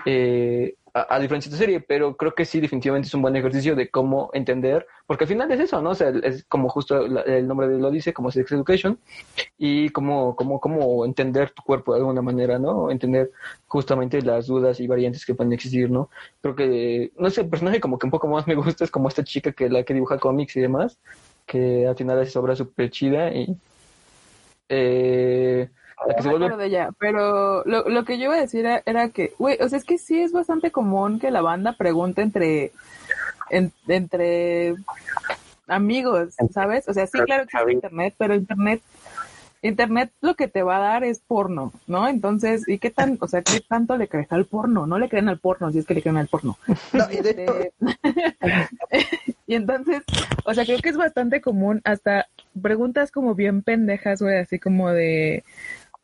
Eh, a, diferencia de esta serie, pero creo que sí, definitivamente es un buen ejercicio de cómo entender, porque al final es eso, ¿no? O sea, es como justo el nombre de lo dice, como Sex Education, y cómo, cómo, cómo entender tu cuerpo de alguna manera, ¿no? Entender justamente las dudas y variantes que pueden existir, ¿no? Creo que, no sé, el personaje como que un poco más me gusta es como esta chica que la que dibuja cómics y demás, que al final es obra súper chida y... Eh, la que se vuelve... de ella, pero lo, lo que yo iba a decir era, que, güey, o sea, es que sí es bastante común que la banda pregunte entre, entre amigos, ¿sabes? O sea, sí, claro que es internet, pero internet Internet lo que te va a dar es porno, ¿no? Entonces, ¿y qué tan, o sea, qué tanto le crees al porno? No le creen al porno, si es que le creen al porno. y, este, y entonces, o sea, creo que es bastante común hasta preguntas como bien pendejas, güey, así como de,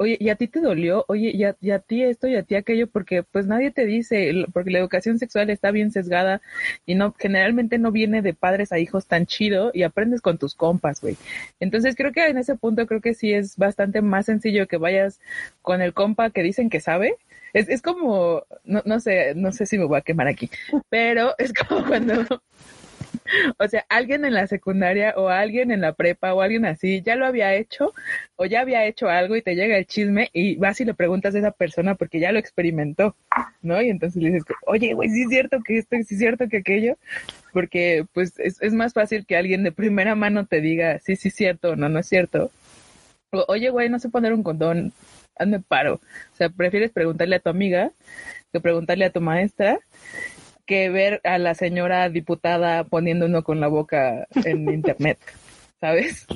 oye, ¿y a ti te dolió? Oye, ¿y a, a, ti esto y a ti aquello? Porque pues nadie te dice, porque la educación sexual está bien sesgada y no, generalmente no viene de padres a hijos tan chido y aprendes con tus compas, güey. Entonces creo que en ese punto creo que sí es bastante más sencillo que vayas con el compa que dicen que sabe. Es, es como, no, no sé, no sé si me voy a quemar aquí, pero es como cuando o sea, alguien en la secundaria o alguien en la prepa o alguien así ya lo había hecho o ya había hecho algo y te llega el chisme y vas y le preguntas a esa persona porque ya lo experimentó, ¿no? Y entonces le dices, oye, güey, sí es cierto que esto, sí es cierto que aquello, porque pues es, es más fácil que alguien de primera mano te diga, sí, sí es cierto o no, no es cierto. O, oye, güey, no sé poner un condón, hazme paro. O sea, prefieres preguntarle a tu amiga que preguntarle a tu maestra que ver a la señora diputada poniendo uno con la boca en internet, ¿sabes?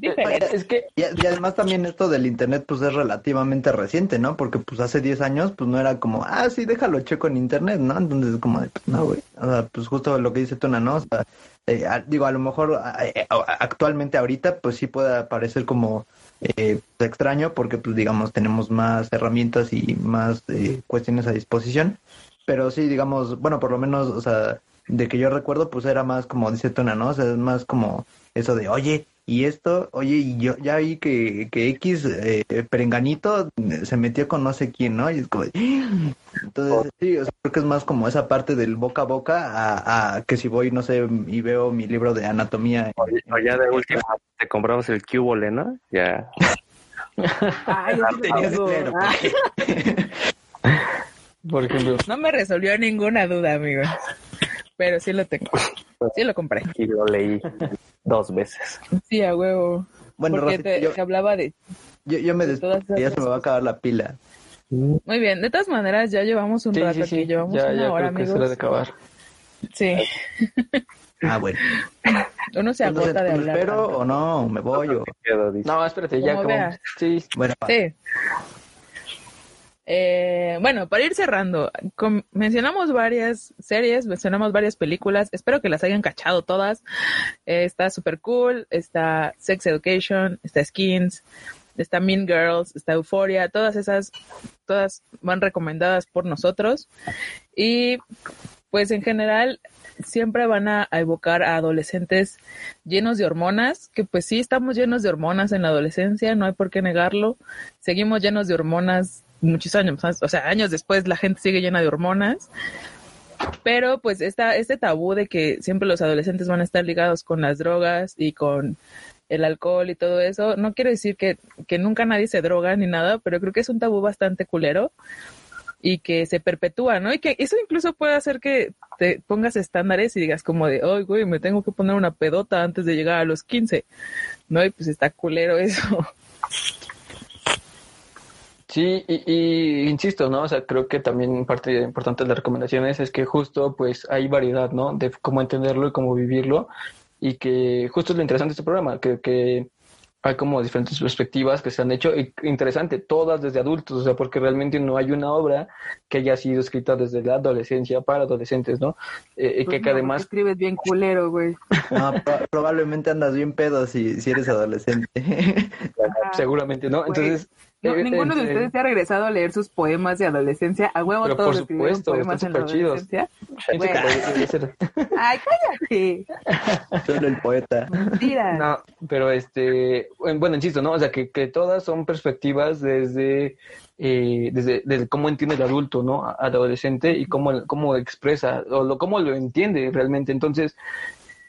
Es que y, además también esto del internet pues es relativamente reciente, ¿no? Porque pues hace 10 años pues no era como, ah, sí, déjalo checo en internet, ¿no? Entonces como pues, no, güey. O sea, pues justo lo que dice Tuna, ¿no? O sea, eh, digo, a lo mejor eh, actualmente ahorita pues sí puede parecer como eh, extraño porque pues digamos tenemos más herramientas y más eh, cuestiones a disposición pero sí, digamos, bueno, por lo menos, o sea, de que yo recuerdo, pues era más como dice Tona, ¿no? O sea, es más como eso de, oye, y esto, oye, y yo ya vi que, que X eh, Perenganito se metió con no sé quién, ¿no? Y es como, entonces, sí, o sea, creo que es más como esa parte del boca a boca a, a que si voy, no sé, y veo mi libro de anatomía. O, ya de última te compramos el cubole, ¿no? Ya. Ay, tenías dinero. Por ejemplo. No me resolvió ninguna duda, amigo. Pero sí lo tengo. Sí lo compré. Y lo leí dos veces. Sí, a huevo. Bueno, Porque te, hablaba de... Yo, yo me despido, ya se me va a acabar la pila. Muy bien, de todas maneras ya llevamos un rato aquí, llevamos ya, una ya hora, creo amigos. de acabar. Sí. Ah, bueno. Uno se agota de hablar. ¿Espero o no? ¿Me voy o...? No, espérate, ya como... Sí. Bueno, sí. Eh, bueno, para ir cerrando, mencionamos varias series, mencionamos varias películas, espero que las hayan cachado todas. Eh, está Super Cool, está Sex Education, está Skins, está Mean Girls, está Euphoria, todas esas, todas van recomendadas por nosotros. Y pues en general siempre van a, a, evocar a adolescentes llenos de hormonas, que pues sí estamos llenos de hormonas en la adolescencia, no hay por qué negarlo. Seguimos llenos de hormonas muchos años, o sea, años después la gente sigue llena de hormonas. Pero pues esta, este tabú de que siempre los adolescentes van a estar ligados con las drogas y con el alcohol y todo eso, no quiero decir que, que nunca nadie se droga ni nada, pero creo que es un tabú bastante culero. y que se perpetúa, ¿no? Y que eso incluso puede hacer que te pongas estándares y digas como de, ay, güey, me tengo que poner una pedota antes de llegar a los 15, ¿no? Y pues está culero eso. Sí, y, y, insisto, ¿no? O sea, creo que también parte importante de las recomendaciones es que justo pues hay variedad, ¿no? De cómo entenderlo y cómo vivirlo y que justo es lo interesante de este programa, que, que hay como diferentes perspectivas que se han hecho y interesante, todas desde adultos, o sea, porque realmente no hay una obra que haya sido escrita desde la adolescencia para adolescentes, ¿no? Eh, Pues que, que no, además... Escribes bien culero, güey. No, pro- probablemente andas bien pedo si, si eres adolescente. Ajá. Seguramente, ¿no? Entonces... No, eh, ninguno de eh, ustedes se ha regresado a leer sus poemas de adolescencia. A huevo Pero todos por escribieron supuesto, poemas en la ser- Ay, cállate. Solo el poeta. Mentira. No, pero este, bueno, insisto, ¿no? O sea, que, que todas son perspectivas desde, eh, desde, desde cómo entiende el adulto, ¿no? Al adolescente y cómo, cómo expresa o lo, cómo lo entiende realmente. Entonces,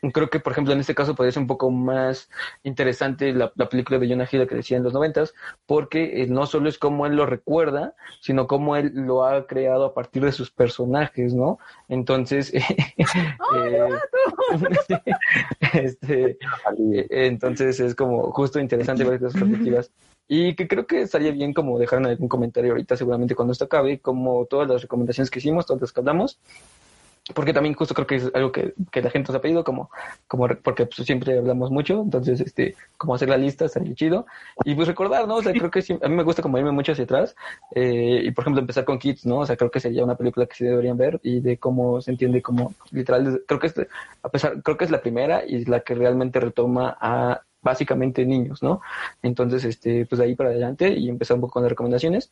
creo que, por ejemplo, en este caso podría ser un poco más interesante la, la película de Jonah Hill que decía en los noventas, porque eh, no solo es cómo él lo recuerda, sino cómo él lo ha creado a partir de sus personajes, ¿no? Entonces, eh, este, eh, entonces es como justo interesante ver esas perspectivas. Y que creo que estaría bien como dejar en algún comentario ahorita, seguramente cuando esto acabe, como todas las recomendaciones que hicimos, todas las que hablamos, porque también justo creo que es algo que, que la gente nos ha pedido, como, como porque pues, siempre hablamos mucho, entonces este, como hacer la lista estaría chido. Y pues recordar, ¿no? O sea, creo que sí, a mí me gusta como irme mucho hacia atrás, eh, y por ejemplo empezar con Kids, ¿no? O sea, creo que sería una película que sí deberían ver y de cómo se entiende como literal, creo que es, a pesar, creo que es la primera y la que realmente retoma a básicamente niños, ¿no? Entonces, este, pues de ahí para adelante y empezar un poco con las recomendaciones.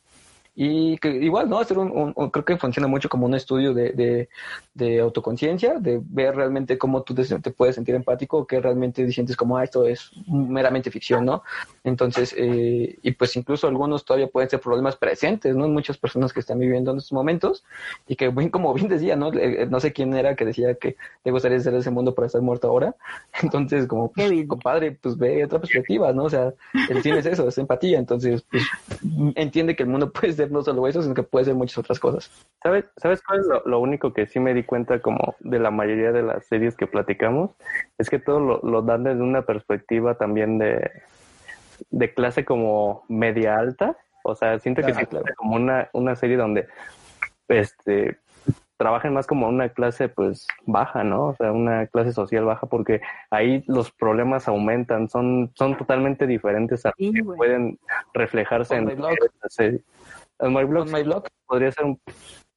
Y que igual, ¿no? Hacer un, un- un- creo que funciona mucho como un estudio de, de, de autoconciencia, de ver realmente cómo tú te, te puedes sentir empático, o que realmente sientes como, ah, esto es meramente ficción, ¿no? Entonces, eh, y pues incluso algunos todavía pueden ser problemas presentes, ¿no? Muchas personas que están viviendo en estos momentos y que, bien, como bien decía, ¿no? Eh, No sé quién era que decía que te gustaría ser de ese mundo para estar muerto ahora. Entonces, como, pues, compadre, pues ve otra perspectiva, ¿no? O sea, el cine es eso, es empatía. Entonces, pues entiende que el mundo puede ser no solo eso, sino que puede ser muchas otras cosas. ¿Sabes, ¿Sabes cuál es lo, lo único que sí me di cuenta como de la mayoría de las series que platicamos? Es que todo lo, lo dan desde una perspectiva también de, de clase como media alta. O sea, siento que Ah, sí claro. es como una, una serie donde este trabajan más como una clase pues baja, ¿no? O sea, una clase social baja porque ahí los problemas aumentan, son, son totalmente diferentes a Sí, que pueden reflejarse On en esta serie. En My Blog On my blog, podría ser un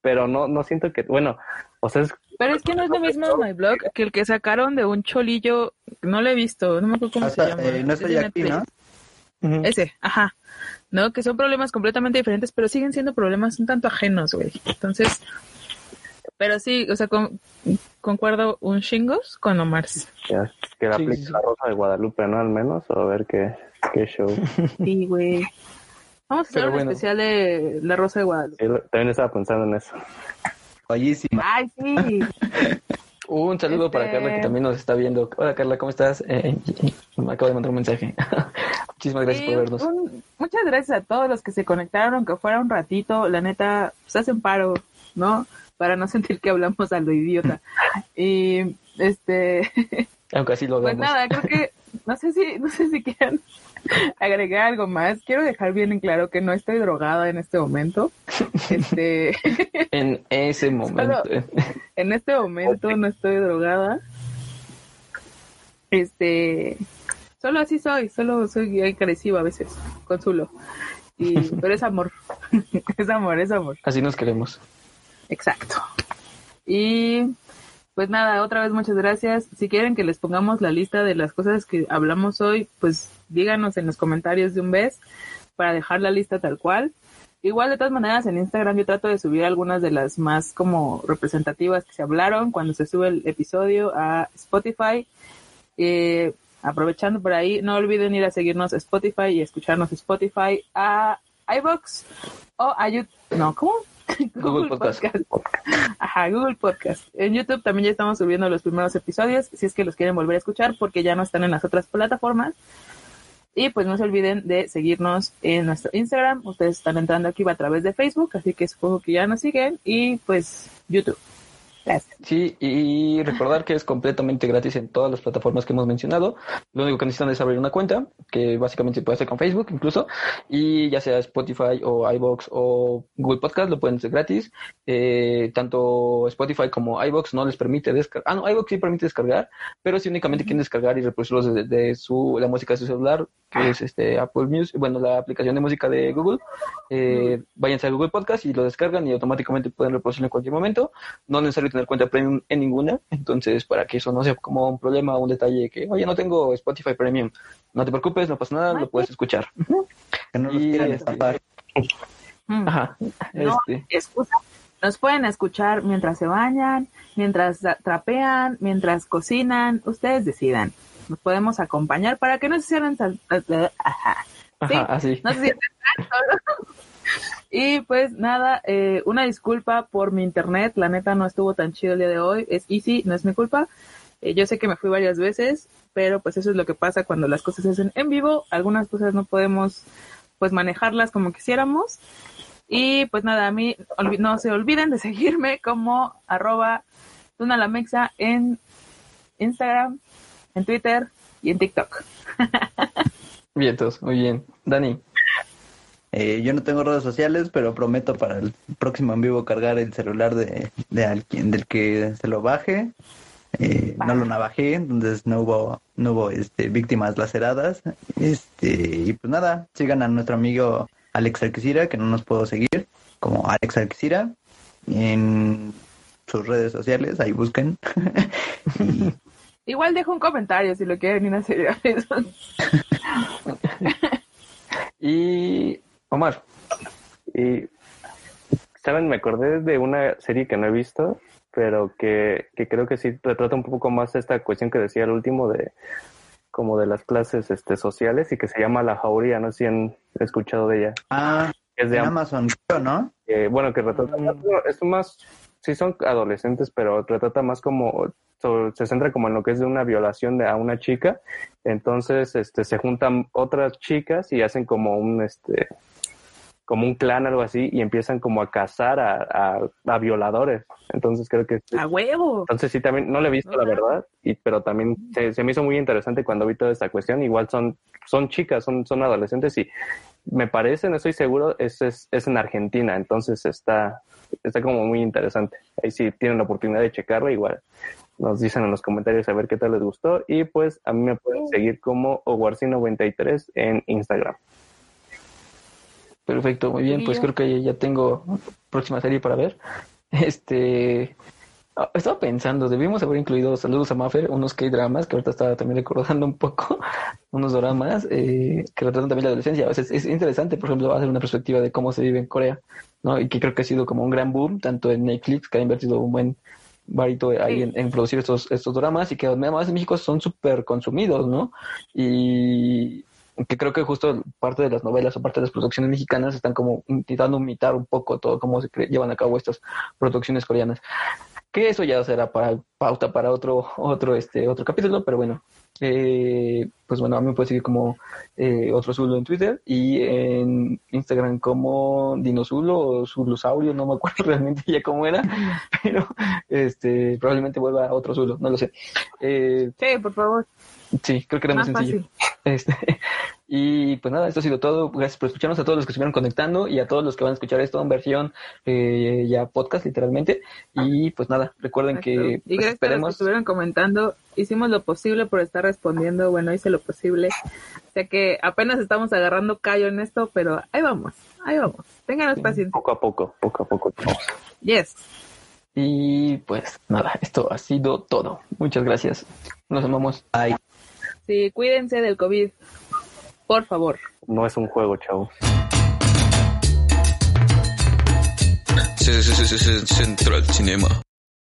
pero no no siento que bueno o sea es Pero es que no es lo mismo My Blog que el que sacaron de un cholillo. No lo he visto, no me acuerdo cómo Hasta, se llama. eh, no Es estoy aquí, ¿no? Ese, ajá. ¿No? Que son problemas completamente diferentes, pero siguen siendo problemas un tanto ajenos, güey. Entonces, pero sí, o sea, con- concuerdo un chingos con Omar. que, que la Sí, aplique sí, sí. la Rosa de Guadalupe no al menos o a ver qué qué show Sí, güey. Vamos a hacer Pero un bueno. especial de La Rosa de Guadalupe. También estaba pensando en eso Bellísima. Ay, sí. un saludo para Este- Carla que también nos está viendo. Hola Carla, ¿cómo estás? Eh, me acabo de mandar un mensaje. Muchísimas gracias Sí, por vernos. un- muchas gracias a todos los que se conectaron, aunque fuera un ratito. La neta, se hacen paro, ¿no? Para no sentir que hablamos a lo idiota. Y, este, Aunque así lo pues hagamos. nada, creo que, no sé si, no sé si quieran agregar algo más. Quiero dejar bien en claro que no estoy drogada en este momento. Este, En ese momento. Solo- en este momento no estoy drogada. Este, solo así soy, solo soy agresiva a veces, consulo. Y, pero es amor, es amor, es amor. Así nos queremos. Exacto. Y pues nada, otra vez muchas gracias. Si quieren que les pongamos la lista de las cosas que hablamos hoy, pues díganos en los comentarios de un vez para dejar la lista tal cual. Igual de todas maneras en Instagram yo trato de subir algunas de las más como representativas que se hablaron cuando se sube el episodio a Spotify. Eh, aprovechando por ahí, no olviden ir a seguirnos a Spotify y escucharnos a Spotify, a iBox o a YouTube. No, ¿cómo? Google Podcast. Ajá, Google Podcast. En YouTube también ya estamos subiendo los primeros episodios, si es que los quieren volver a escuchar, porque ya no están en las otras plataformas. Y pues no se olviden de seguirnos en nuestro Instagram. Ustedes están entrando aquí a través de Facebook, así que supongo que ya nos siguen. Y pues YouTube. Gracias. Sí, y recordar que es completamente gratis en todas las plataformas que hemos mencionado. Lo único que necesitan es abrir una cuenta, que básicamente puede ser con Facebook incluso, y ya sea Spotify o iBox o Google Podcast, lo pueden hacer gratis. Eh, tanto Spotify como iBox no les permite descargar. Ah, no, iBox sí permite descargar, pero si únicamente quieren descargar y reproducirlos desde de su, la música de su celular, que es este Apple Music, bueno, la aplicación de música de Google, eh, váyanse a Google Podcast y lo descargan y automáticamente pueden reproducirlo en cualquier momento. No es necesario tener cuenta premium en ninguna, entonces para que eso no sea como un problema o un detalle que, oye, no tengo Spotify premium, no te preocupes, no pasa nada, lo puedes escuchar. Que no los Y, quieran este. Mm. Ajá, No, este, excusa. Nos pueden escuchar mientras se bañan, mientras tra- trapean, mientras cocinan. Ustedes decidan. Nos podemos acompañar para que no se cierren. Ajá. Sí, ajá, así. no. Y pues nada, eh, una disculpa por mi internet. La neta no estuvo tan chido el día de hoy. Es easy, no es mi culpa. Eh, yo sé que me fui varias veces, pero pues eso es lo que pasa cuando las cosas se hacen en vivo. Algunas cosas no podemos pues manejarlas como quisiéramos. Y pues nada, a mí no se olviden de seguirme como arroba tunalamexa en Instagram, en Twitter y en TikTok. Bien, todos, muy bien. Dani, Eh, yo no tengo redes sociales, pero prometo para el próximo en vivo cargar el celular de, de alguien del que se lo baje. Eh, no lo navajé, entonces no hubo, no hubo este, víctimas laceradas. Este, y pues nada, sigan a nuestro amigo Alex Alquicira, que no nos puedo seguir, como Alex Alquicira, en sus redes sociales, ahí busquen. Y, Igual dejo un comentario si lo quieren ir a Facebook. y Omar. Y, ¿saben? Me acordé de una serie que no he visto, pero que, que creo que sí retrata un poco más esta cuestión que decía el último de como de las clases este, sociales y que se llama La Jauría, no sé si han escuchado de ella. ah, Es de Amazon, ¿no? eh, bueno, que retrata, Mm. es más, sí son adolescentes, pero retrata más como, so- se centra como en lo que es de una violación de, a una chica, entonces este, se juntan otras chicas y hacen como un, este, como un clan, algo así, y empiezan como a cazar a, a, a violadores, entonces creo que... ¡A huevo! Entonces sí, también no lo he visto, la verdad, y, pero también se, se me hizo muy interesante cuando vi toda esta cuestión. Igual son, son chicas, son, son adolescentes y me parece, no estoy seguro, es, es, es en Argentina, entonces está, está como muy interesante. Ahí sí tienen la oportunidad de checarlo, igual nos dicen en los comentarios a ver qué tal les gustó y pues a mí me pueden seguir como Oguarcino93 en Instagram. Perfecto, muy bien. Pues creo que ya tengo próxima serie para ver. Este. ah, Estaba pensando, debimos haber incluido Saludos a Maffer, unos K-dramas, que ahorita estaba también recordando un poco, unos dramas eh, que retratan también la adolescencia. O sea, es, es interesante, por ejemplo, hacer una perspectiva de cómo se vive en Corea, ¿no? Y que creo que ha sido como un gran boom, tanto en Netflix, que ha invertido un buen varito ahí Sí. en, en producir estos, estos dramas, y que además en México son súper consumidos, ¿no? Y que creo que justo parte de las novelas o parte de las producciones mexicanas están como intentando imitar un poco todo cómo se llevan a cabo estas producciones coreanas. Que eso ya será para pauta para otro otro este otro capítulo, pero bueno. Eh, pues bueno, a mí me puede seguir como eh, otro Zulo en Twitter y en Instagram como Dinozulo o Zulusaurio, no me acuerdo realmente ya cómo era, pero este probablemente vuelva a otro Zulo, no lo sé. Eh, Sí, por favor. sí, creo que era más, Más sencillo. fácil. Este, y pues nada, esto ha sido todo. Gracias por escucharnos a todos los que estuvieron conectando y a todos los que van a escuchar esto en versión eh, ya podcast, literalmente. Y pues nada, recuerden que y pues, gracias a los que esperemos. estuvieron comentando. Hicimos lo posible por estar respondiendo. Bueno, hice lo posible. O sea que apenas estamos agarrando callo en esto, pero ahí vamos. Ahí vamos. Ténganos paciencia. Poco a poco, poco a poco. Yes. Y pues nada, esto ha sido todo. Muchas gracias. Nos amamos. Ay, Sí, cuídense del COVID. Por favor. No es un juego, chavos. C- C- C- C- Central Cinema.